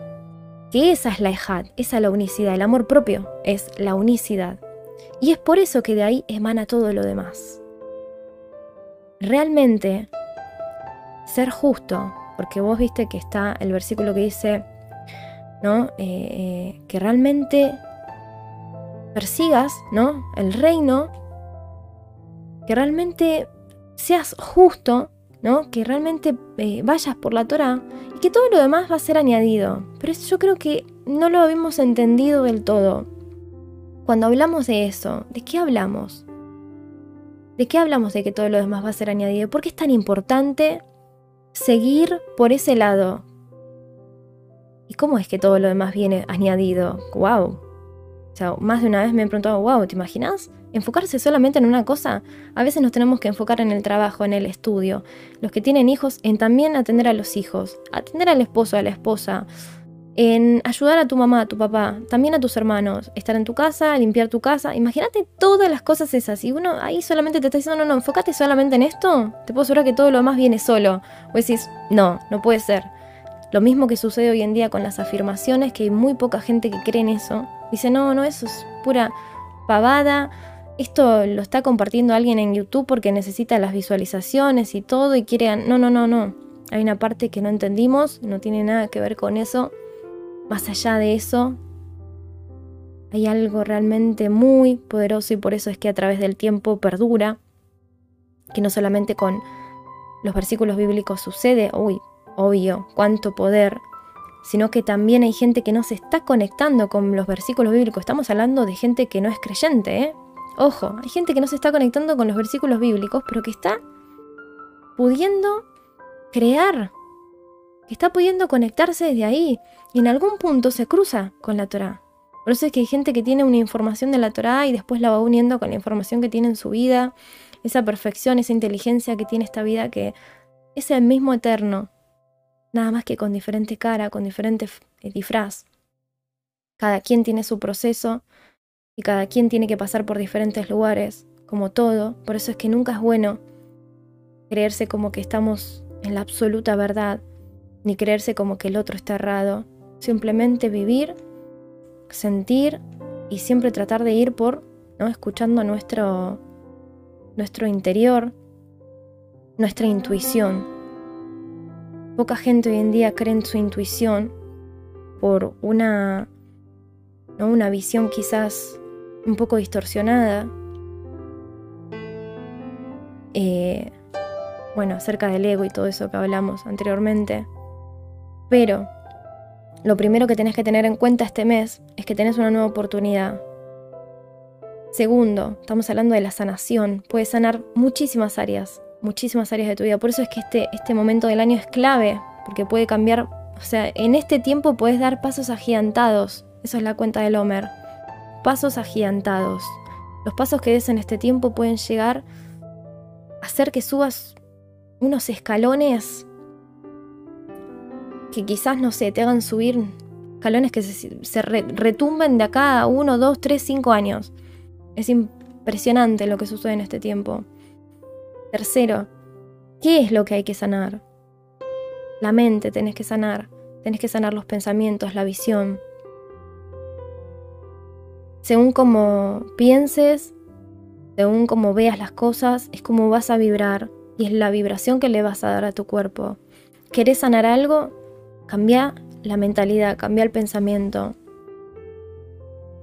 Que esa es la ejad, esa es la unicidad. El amor propio es la unicidad. Y es por eso que de ahí emana todo lo demás. Realmente, ser justo, porque vos viste que está el versículo que dice, ¿no? Eh, eh, que realmente persigas, ¿no? El reino, que realmente seas justo, ¿no? Que realmente eh, vayas por la Torah y que todo lo demás va a ser añadido. Pero yo creo que no lo habíamos entendido del todo. Cuando hablamos de eso, ¿de qué hablamos? ¿De qué hablamos de que todo lo demás va a ser añadido? ¿Por qué es tan importante seguir por ese lado? ¿Y cómo es que todo lo demás viene añadido? ¡Wow! O sea, más de una vez me he preguntado, wow, ¿te imaginas? Enfocarse solamente en una cosa. A veces nos tenemos que enfocar en el trabajo, en el estudio. Los que tienen hijos, en también atender a los hijos, atender al esposo, a la esposa, en ayudar a tu mamá, a tu papá, también a tus hermanos, estar en tu casa, limpiar tu casa. Imagínate todas las cosas esas. Y uno ahí solamente te está diciendo, no, no, enfócate solamente en esto. Te puedo asegurar que todo lo demás viene solo. O decís, no, no puede ser. Lo mismo que sucede hoy en día con las afirmaciones, que hay muy poca gente que cree en eso. Dice, no, no, eso es pura pavada. Esto lo está compartiendo alguien en YouTube porque necesita las visualizaciones y todo y quiere... No, no, no, no. Hay una parte que no entendimos, no tiene nada que ver con eso. Más allá de eso, hay algo realmente muy poderoso y por eso es que a través del tiempo perdura, que no solamente con los versículos bíblicos sucede, uy, obvio, cuánto poder, sino que también hay gente que no se está conectando con los versículos bíblicos. Estamos hablando de gente que no es creyente, ¿eh? Ojo, hay gente que no se está conectando con los versículos bíblicos, pero que está pudiendo crear, que está pudiendo conectarse desde ahí y en algún punto se cruza con la Torah. Por eso es que hay gente que tiene una información de la Torah y después la va uniendo con la información que tiene en su vida, esa perfección, esa inteligencia que tiene esta vida que es el mismo eterno, nada más que con diferente cara, con diferente eh, disfraz. Cada quien tiene su proceso y cada quien tiene que pasar por diferentes lugares, como todo. Por eso es que nunca es bueno creerse como que estamos en la absoluta verdad, ni creerse como que el otro está errado. Simplemente vivir, sentir y siempre tratar de ir por, ¿no? escuchando nuestro, nuestro interior, nuestra intuición. Poca gente hoy en día cree en su intuición por una, ¿no? una visión quizás un poco distorsionada. Eh, bueno, acerca del ego y todo eso que hablamos anteriormente. Pero lo primero que tenés que tener en cuenta este mes es que tenés una nueva oportunidad. Segundo, estamos hablando de la sanación. Puedes sanar muchísimas áreas muchísimas áreas de tu vida. Por eso es que este, este momento del año es clave, porque puede cambiar, o sea, en este tiempo puedes dar pasos agigantados. Eso es la cuenta del Homer. Pasos agigantados. Los pasos que des en este tiempo pueden llegar a hacer que subas unos escalones que quizás, no sé, te hagan subir escalones que se, retumben de acá a uno, dos, tres, cinco años. Es impresionante lo que sucede en este tiempo. Tercero, ¿qué es lo que hay que sanar? La mente tenés que sanar, tenés que sanar los pensamientos, la visión. Según como pienses, según como veas las cosas, es como vas a vibrar y es la vibración que le vas a dar a tu cuerpo. ¿Querés sanar algo? Cambia la mentalidad, cambia el pensamiento.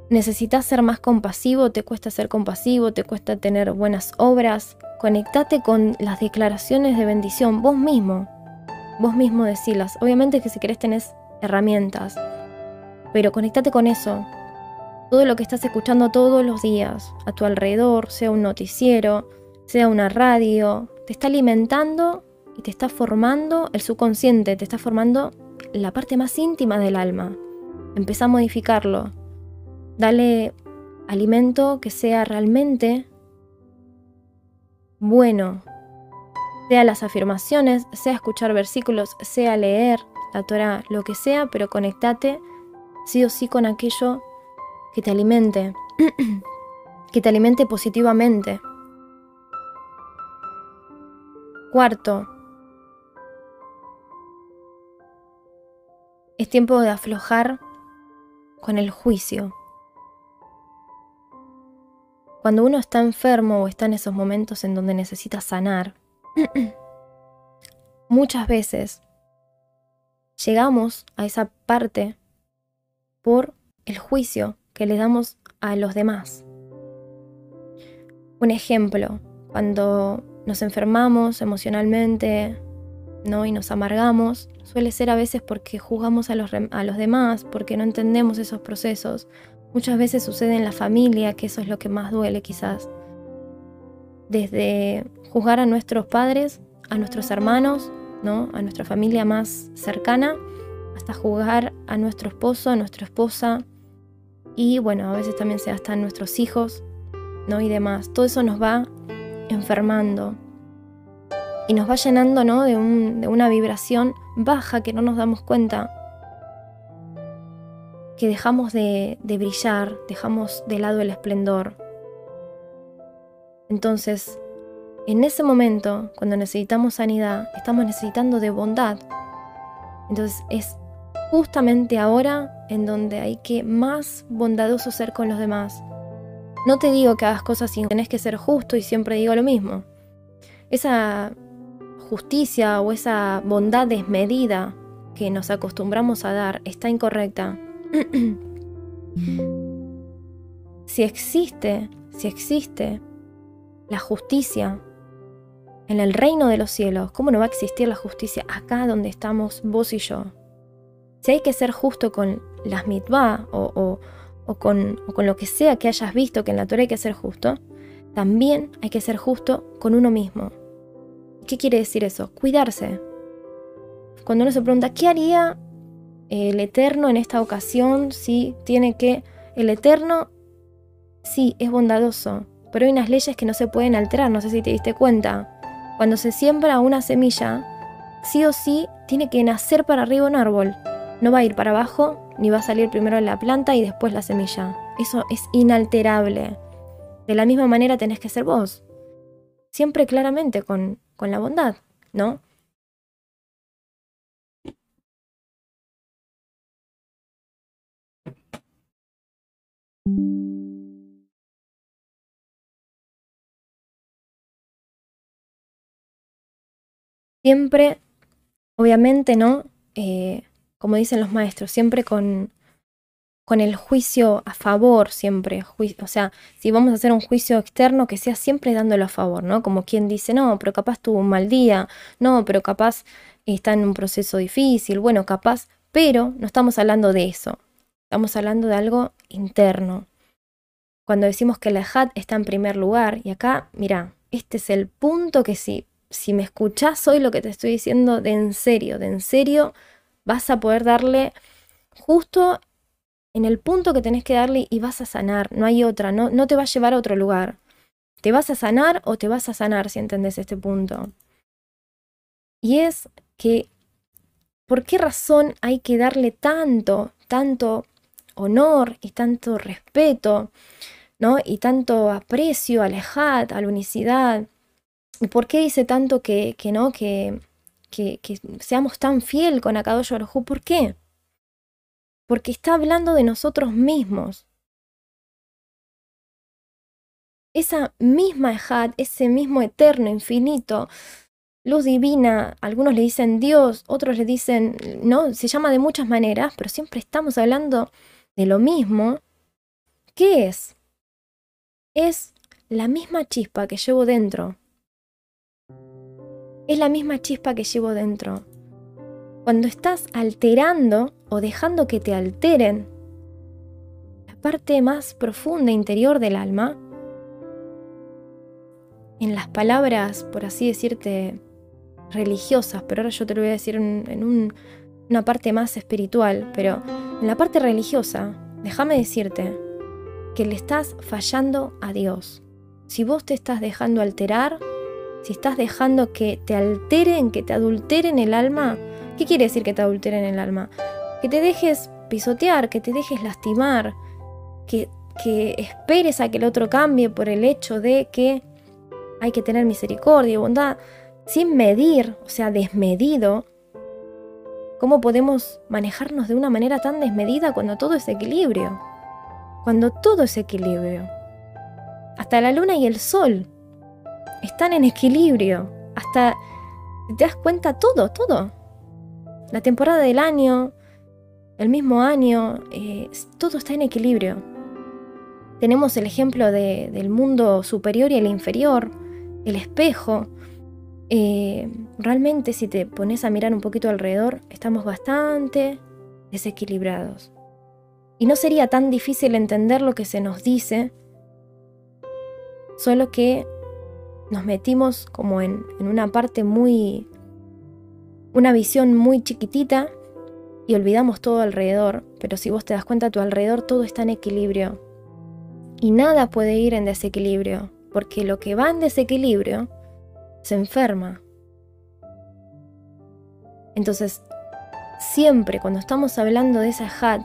¿Necesitas ser más compasivo? ¿Te cuesta ser compasivo? ¿Te cuesta tener buenas obras? Conectate con las declaraciones de bendición, vos mismo. Vos mismo decirlas. Obviamente que si querés tenés herramientas, pero conectate con eso. Todo lo que estás escuchando todos los días a tu alrededor, sea un noticiero, sea una radio, te está alimentando y te está formando el subconsciente, te está formando la parte más íntima del alma. Empezá a modificarlo. Dale alimento que sea realmente bueno, sea las afirmaciones, sea escuchar versículos, sea leer la Torah, lo que sea, pero conectate sí o sí con aquello que te alimente. que te alimente positivamente. Cuarto, es tiempo de aflojar con el juicio. Cuando uno está enfermo o está en esos momentos en donde necesita sanar, muchas veces llegamos a esa parte por el juicio que le damos a los demás. Un ejemplo, cuando nos enfermamos emocionalmente ¿no? y nos amargamos, suele ser a veces porque juzgamos a los, a los demás, porque no entendemos esos procesos. Muchas veces sucede en la familia, que eso es lo que más duele quizás. Desde juzgar a nuestros padres, a nuestros hermanos, ¿no? a nuestra familia más cercana, hasta juzgar a nuestro esposo, a nuestra esposa, y bueno, a veces también se hasta nuestros hijos, ¿no? Y demás. Todo eso nos va enfermando y nos va llenando, ¿no? De, de una vibración baja que no nos damos cuenta. Que dejamos de, brillar, dejamos de lado el esplendor. Entonces, en ese momento, cuando necesitamos sanidad, estamos necesitando de bondad. Entonces es justamente ahora en donde hay que más bondadoso ser con los demás. No te digo que hagas cosas sin tenés que ser justo y siempre digo lo mismo. Esa justicia o esa bondad desmedida que nos acostumbramos a dar está incorrecta. Si existe, si existe la justicia en el reino de los cielos, ¿cómo no va a existir la justicia acá donde estamos vos y yo? Si hay que ser justo con las mitzvah o, con, con, lo que sea que hayas visto que en la Torah hay que ser justo, también hay que ser justo con uno mismo. ¿Qué quiere decir eso? Cuidarse. Cuando uno se pregunta, ¿qué haría el Eterno en esta ocasión si tiene que... El Eterno, sí, es bondadoso, pero hay unas leyes que no se pueden alterar, no sé si te diste cuenta. Cuando se siembra una semilla, sí o sí tiene que nacer para arriba un árbol. No va a ir para abajo, ni va a salir primero la planta y después la semilla. Eso es inalterable. De la misma manera tenés que ser vos. Siempre claramente con, con la bondad, ¿no? Siempre, obviamente, ¿no? Eh, como dicen los maestros, siempre con, con el juicio a favor, siempre. o sea, si vamos a hacer un juicio externo, que sea siempre dándolo a favor, ¿no? Como quien dice, no, pero capaz tuvo un mal día, no, pero capaz está en un proceso difícil, bueno, capaz, pero no estamos hablando de eso. Estamos hablando de algo interno. Cuando decimos que la hat está en primer lugar, y acá, mira, este es el punto que si, si me escuchás hoy lo que te estoy diciendo de en serio, de en serio, vas a poder darle justo en el punto que tenés que darle y vas a sanar, no hay otra, no, no te va a llevar a otro lugar. ¿Te vas a sanar o te vas a sanar si entendés este punto? Y es que, ¿por qué razón hay que darle tanto, tanto honor y tanto respeto, ¿no? Y tanto aprecio al Ejat, a la unicidad. ¿Y por qué dice tanto que, que no, que, que, seamos tan fiel con Akadosh Baruj ¿Por qué? Porque está hablando de nosotros mismos. Esa misma Ejad, ese mismo eterno, infinito, luz divina, algunos le dicen Dios, otros le dicen, no, se llama de muchas maneras, pero siempre estamos hablando de lo mismo. ¿Qué es? Es la misma chispa que llevo dentro, es la misma chispa que llevo dentro. Cuando estás alterando o dejando que te alteren la parte más profunda interior del alma, en las palabras, por así decirte, religiosas, pero ahora yo te lo voy a decir en, una parte más espiritual, pero en la parte religiosa, déjame decirte que le estás fallando a Dios. Si vos te estás dejando alterar, si estás dejando que te alteren, que te adulteren el alma, ¿qué quiere decir que te adulteren el alma? Que te dejes pisotear, que te dejes lastimar, que que esperes a que el otro cambie por el hecho de que hay que tener misericordia y bondad sin medir, o sea, desmedido. ¿Cómo podemos manejarnos de una manera tan desmedida cuando todo es equilibrio? Cuando todo es equilibrio. Hasta la luna y el sol están en equilibrio. Hasta te das cuenta todo, todo. La temporada del año, el mismo año, eh, todo está en equilibrio. Tenemos el ejemplo del mundo superior y el inferior, el espejo. Eh, realmente si te pones a mirar un poquito alrededor, estamos bastante desequilibrados. Y no sería tan difícil entender lo que se nos dice, solo que nos metimos como en, en una parte muy, una visión muy chiquitita y olvidamos todo alrededor, pero si vos te das cuenta a tu alrededor todo está en equilibrio. Y nada puede ir en desequilibrio, porque lo que va en desequilibrio se enferma. Entonces, siempre cuando estamos hablando de esa hat,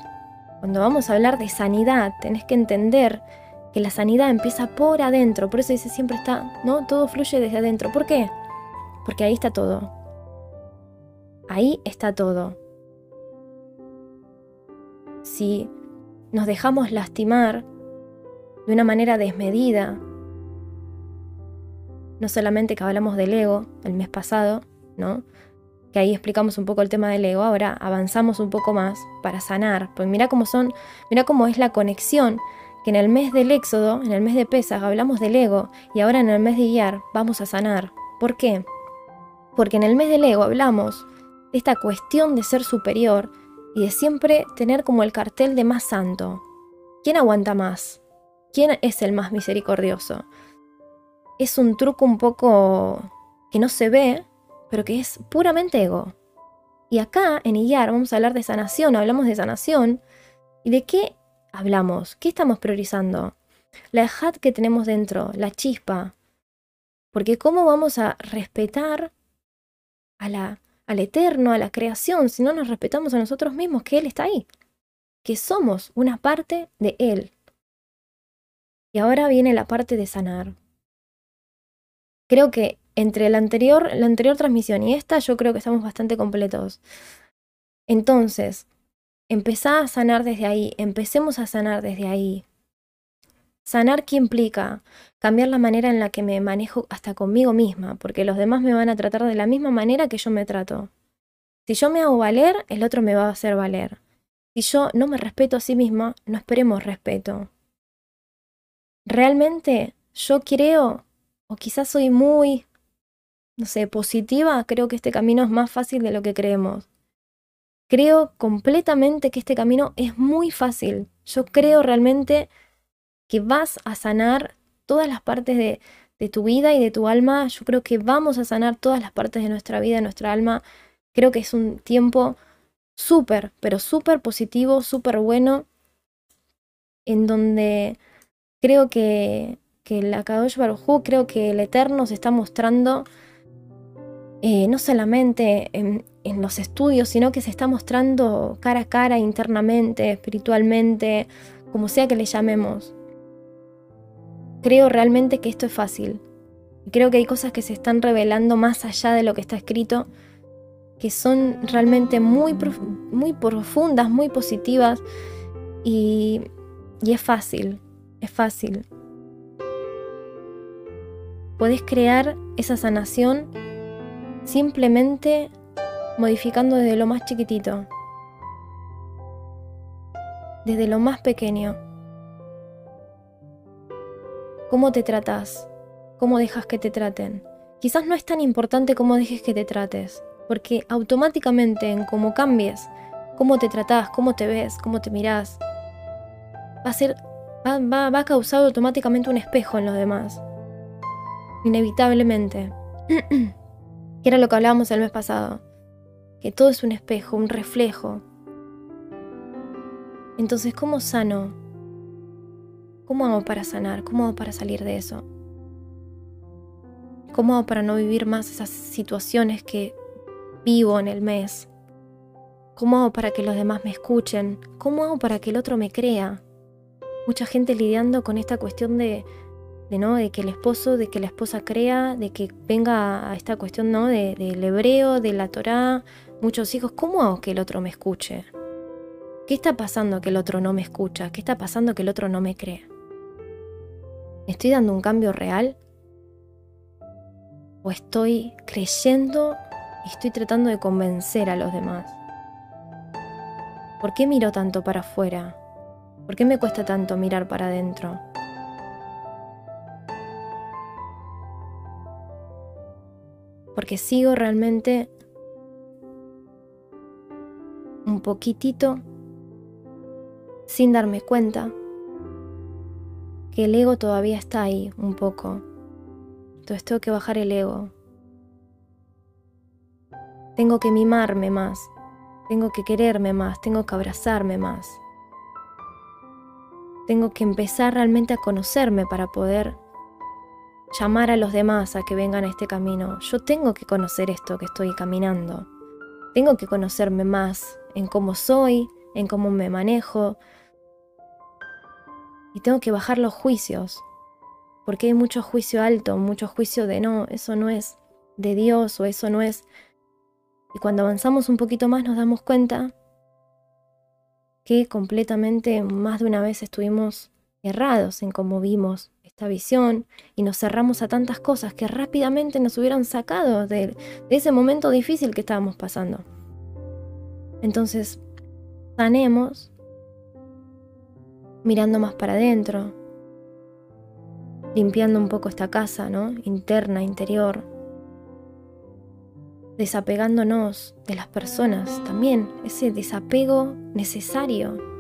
cuando vamos a hablar de sanidad, tenés que entender que la sanidad empieza por adentro, por eso dice siempre está, ¿no? Todo fluye desde adentro. ¿Por qué? Porque ahí está todo. Ahí está todo si nos dejamos lastimar de una manera desmedida, no solamente que hablamos del ego el mes pasado, ¿no? Que ahí explicamos un poco el tema del ego, ahora avanzamos un poco más para sanar. Pues mira cómo son, mira cómo es la conexión que en el mes del Éxodo, en el mes de Pesas, hablamos del ego y ahora en el mes de guiar vamos a sanar. ¿Por qué? Porque en el mes del ego hablamos de esta cuestión de ser superior, y de siempre tener como el cartel de más santo. ¿Quién aguanta más? ¿Quién es el más misericordioso? Es un truco un poco que no se ve, pero que es puramente ego. Y acá en IAR vamos a hablar de sanación, hablamos de sanación. ¿Y de qué hablamos? ¿Qué estamos priorizando? La hat que tenemos dentro, la chispa. Porque ¿cómo vamos a respetar a la al eterno, a la creación, si no nos respetamos a nosotros mismos, que Él está ahí, que somos una parte de Él. Y ahora viene la parte de sanar. Creo que entre la anterior, la anterior transmisión y esta, yo creo que estamos bastante completos. Entonces, empezá a sanar desde ahí, empecemos a sanar desde ahí. Sanar qué implica cambiar la manera en la que me manejo hasta conmigo misma, porque los demás me van a tratar de la misma manera que yo me trato. Si yo me hago valer, el otro me va a hacer valer. Si yo no me respeto a sí misma, no esperemos respeto. Realmente yo creo, o quizás soy muy, no sé, positiva, creo que este camino es más fácil de lo que creemos. Creo completamente que este camino es muy fácil. Yo creo realmente que vas a sanar todas las partes de, tu vida y de tu alma. Yo creo que vamos a sanar todas las partes de nuestra vida, de nuestra alma. Creo que es un tiempo súper, pero súper positivo, súper bueno, en donde creo que, que la Kadosh Baruj creo que el Eterno se está mostrando eh, no solamente en, en, los estudios, sino que se está mostrando cara a cara, internamente, espiritualmente, como sea que le llamemos creo realmente que esto es fácil. Creo que hay cosas que se están revelando más allá de lo que está escrito, que son realmente muy, muy profundas, muy positivas y, y es fácil, es fácil. Podés crear esa sanación simplemente modificando desde lo más chiquitito, desde lo más pequeño. ¿Cómo te tratas? ¿Cómo dejas que te traten? Quizás no es tan importante cómo dejes que te trates, porque automáticamente en cómo cambies, cómo te tratás, cómo te ves, cómo te mirás, va a ser, va, va a causar automáticamente un espejo en los demás. Inevitablemente. que era lo que hablábamos el mes pasado. Que todo es un espejo, un reflejo. Entonces, ¿cómo sano ¿Cómo hago para sanar? ¿Cómo hago para salir de eso? ¿Cómo hago para no vivir más esas situaciones que vivo en el mes? ¿Cómo hago para que los demás me escuchen? ¿Cómo hago para que el otro me crea? mucha gente lidiando con esta cuestión de, de, ¿no? de que el esposo, de que la esposa crea, de que venga a esta cuestión ¿no? del de, hebreo, de la Torá, muchos hijos. ¿Cómo hago que el otro me escuche? ¿Qué está pasando que el otro no me escucha? ¿Qué está pasando que el otro no me cree? estoy dando un cambio real? ¿O estoy creyendo y estoy tratando de convencer a los demás? ¿Por qué miro tanto para afuera? ¿Por qué me cuesta tanto mirar para adentro? Porque sigo realmente un poquitito sin darme cuenta que el ego todavía está ahí un poco. Entonces tengo que bajar el ego. Tengo que mimarme más. Tengo que quererme más. Tengo que abrazarme más. Tengo que empezar realmente a conocerme para poder llamar a los demás a que vengan a este camino. Yo tengo que conocer esto que estoy caminando. Tengo que conocerme más en cómo soy, en cómo me manejo, y tengo que bajar los juicios, porque hay mucho juicio alto, mucho juicio de no, eso no es de Dios o eso no es... Y cuando avanzamos un poquito más nos damos cuenta que completamente más de una vez estuvimos errados en cómo vimos esta visión y nos cerramos a tantas cosas que rápidamente nos hubieran sacado de, ese momento difícil que estábamos pasando. Entonces, sanemos mirando más para adentro, limpiando un poco esta casa, ¿no? Interna, interior, desapegándonos de las personas también, ese desapego necesario,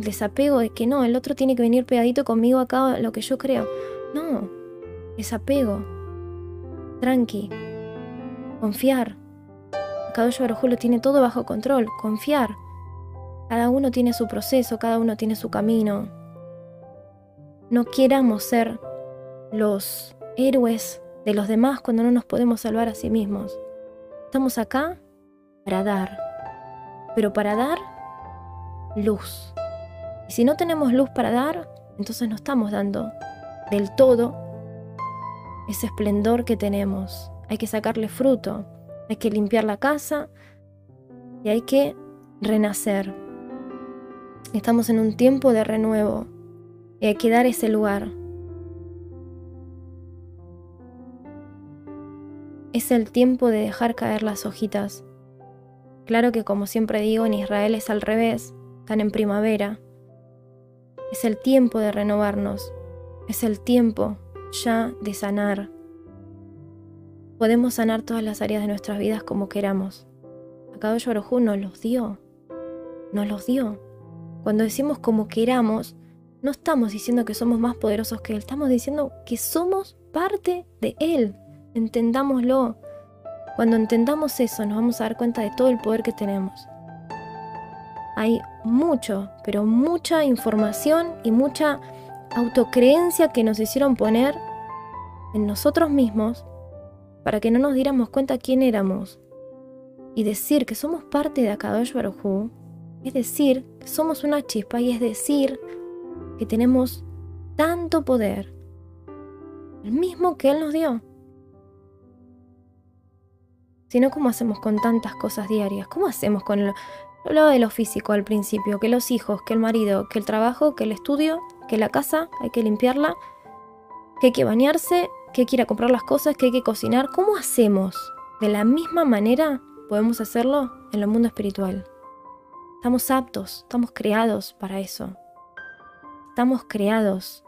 desapego de que no, el otro tiene que venir pegadito conmigo acá lo que yo creo. No, desapego, tranqui, confiar. Caballo Barujú lo tiene todo bajo control, confiar. Cada uno tiene su proceso, cada uno tiene su camino. No queramos ser los héroes de los demás cuando no nos podemos salvar a sí mismos. Estamos acá para dar, pero para dar luz. Y si no tenemos luz para dar, entonces no estamos dando del todo ese esplendor que tenemos. Hay que sacarle fruto, hay que limpiar la casa y hay que renacer. Estamos en un tiempo de renuevo y hay que dar ese lugar. Es el tiempo de dejar caer las hojitas. Claro que como siempre digo, en Israel es al revés, están en primavera. Es el tiempo de renovarnos, es el tiempo ya de sanar. Podemos sanar todas las áreas de nuestras vidas como queramos. Acá Baruj nos los dio, nos los dio. Cuando decimos como queramos, no estamos diciendo que somos más poderosos que Él, estamos diciendo que somos parte de Él. Entendámoslo. Cuando entendamos eso, nos vamos a dar cuenta de todo el poder que tenemos. Hay mucho, pero mucha información y mucha autocreencia que nos hicieron poner en nosotros mismos para que no nos diéramos cuenta quién éramos. Y decir que somos parte de Akadosh Baruj es decir, que somos una chispa y es decir que tenemos tanto poder, el mismo que Él nos dio. Si no, ¿cómo hacemos con tantas cosas diarias? ¿Cómo hacemos con. Hablaba de lo físico al principio, que los hijos, que el marido, que el trabajo, que el estudio, que la casa, hay que limpiarla, que hay que bañarse, que hay que ir a comprar las cosas, que hay que cocinar. ¿Cómo hacemos? De la misma manera podemos hacerlo en el mundo espiritual. Estamos aptos, estamos creados para eso. Estamos creados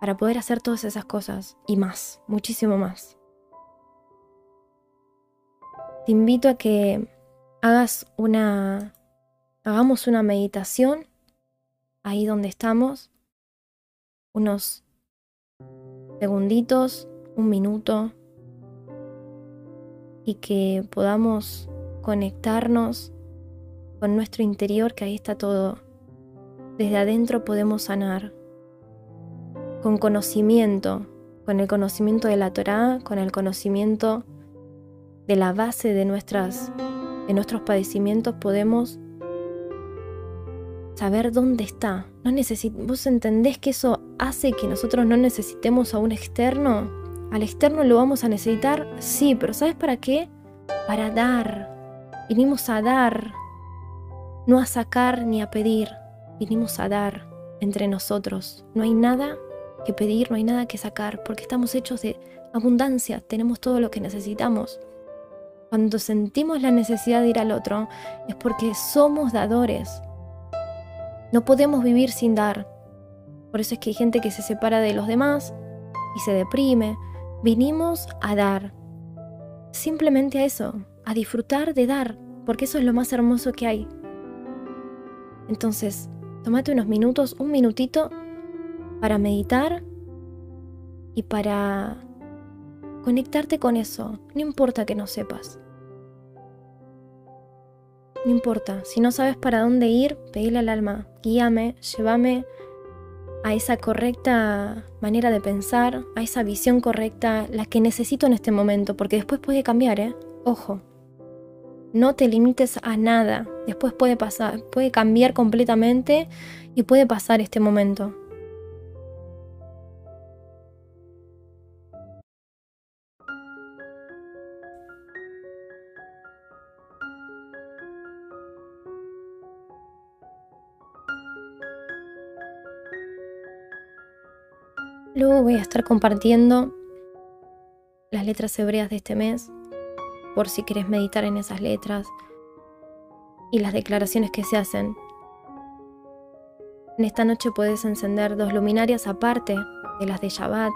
para poder hacer todas esas cosas y más, muchísimo más. Te invito a que hagas una hagamos una meditación ahí donde estamos, unos segunditos, un minuto, y que podamos conectarnos con nuestro interior, que ahí está todo. Desde adentro podemos sanar. Con conocimiento, con el conocimiento de la Torá, con el conocimiento de la base de, nuestras, de nuestros padecimientos, podemos saber dónde está. No ¿Vos entendés que eso hace que nosotros no necesitemos a un externo? ¿Al externo lo vamos a necesitar? Sí, pero ¿sabes para qué? Para dar. Vinimos a dar, no a sacar ni a pedir. Vinimos a dar entre nosotros. No hay nada que pedir, no hay nada que sacar, porque estamos hechos de abundancia, tenemos todo lo que necesitamos. Cuando sentimos la necesidad de ir al otro, es porque somos dadores. No podemos vivir sin dar. Por eso es que hay gente que se separa de los demás y se deprime. Vinimos a dar. Simplemente a eso, a disfrutar de dar, porque eso es lo más hermoso que hay. Entonces, tómate unos minutos, un minutito, para meditar y para conectarte con eso. No importa que no sepas. No importa, si no sabes para dónde ir, pedile al alma, guíame, llévame a esa correcta manera de pensar, a esa visión correcta, la que necesito en este momento, porque después puede cambiar, ¿eh? Ojo. No te limites a nada, después puede pasar, puede cambiar completamente y puede pasar este momento. Luego voy a estar compartiendo las letras hebreas de este mes, por si quieres meditar en esas letras y las declaraciones que se hacen. En esta noche puedes encender dos luminarias aparte de las de Shabbat.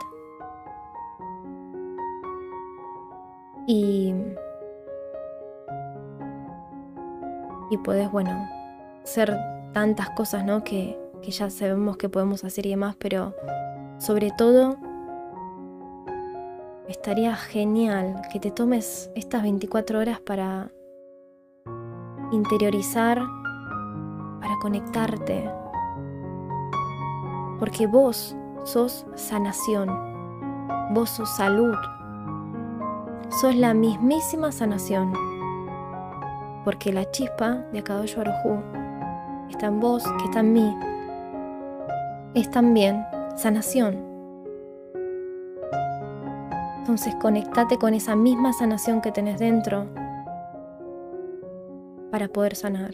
Y, y puedes, bueno, hacer tantas cosas, ¿no? Que, que ya sabemos que podemos hacer y demás, pero sobre todo, estaría genial que te tomes estas 24 horas para interiorizar, para conectarte. Porque vos sos sanación, vos sos salud, sos la mismísima sanación. Porque la chispa de Akadosh Arohu está en vos, que está en mí, es también sanación. Entonces conectate con esa misma sanación que tenés dentro para poder sanar.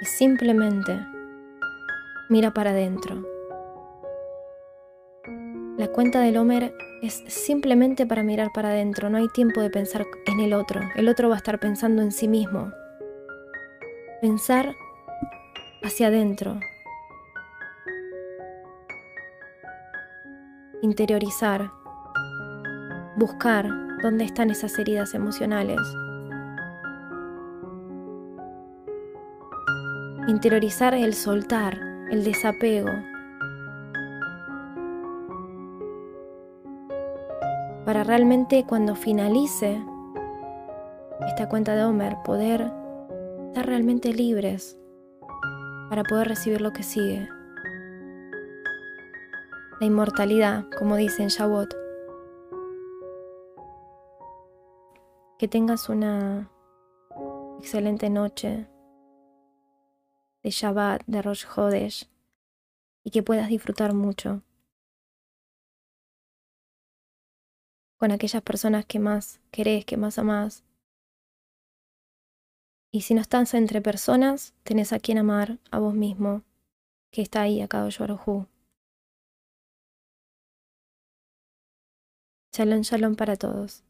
Y simplemente mira para adentro. Cuenta del Homer es simplemente para mirar para adentro, no hay tiempo de pensar en el otro, el otro va a estar pensando en sí mismo. Pensar hacia adentro. Interiorizar. Buscar dónde están esas heridas emocionales. Interiorizar el soltar, el desapego, para realmente cuando finalice esta cuenta de Homer poder estar realmente libres para poder recibir lo que sigue. La inmortalidad, como dice en Shavuot. Que tengas una excelente noche de Shabbat, de Rosh Hodesh, y que puedas disfrutar mucho con aquellas personas que más querés, que más amás. Y si no estás entre personas, tenés a quien amar, a vos mismo, que está ahí a cada Shalom, shalom para todos.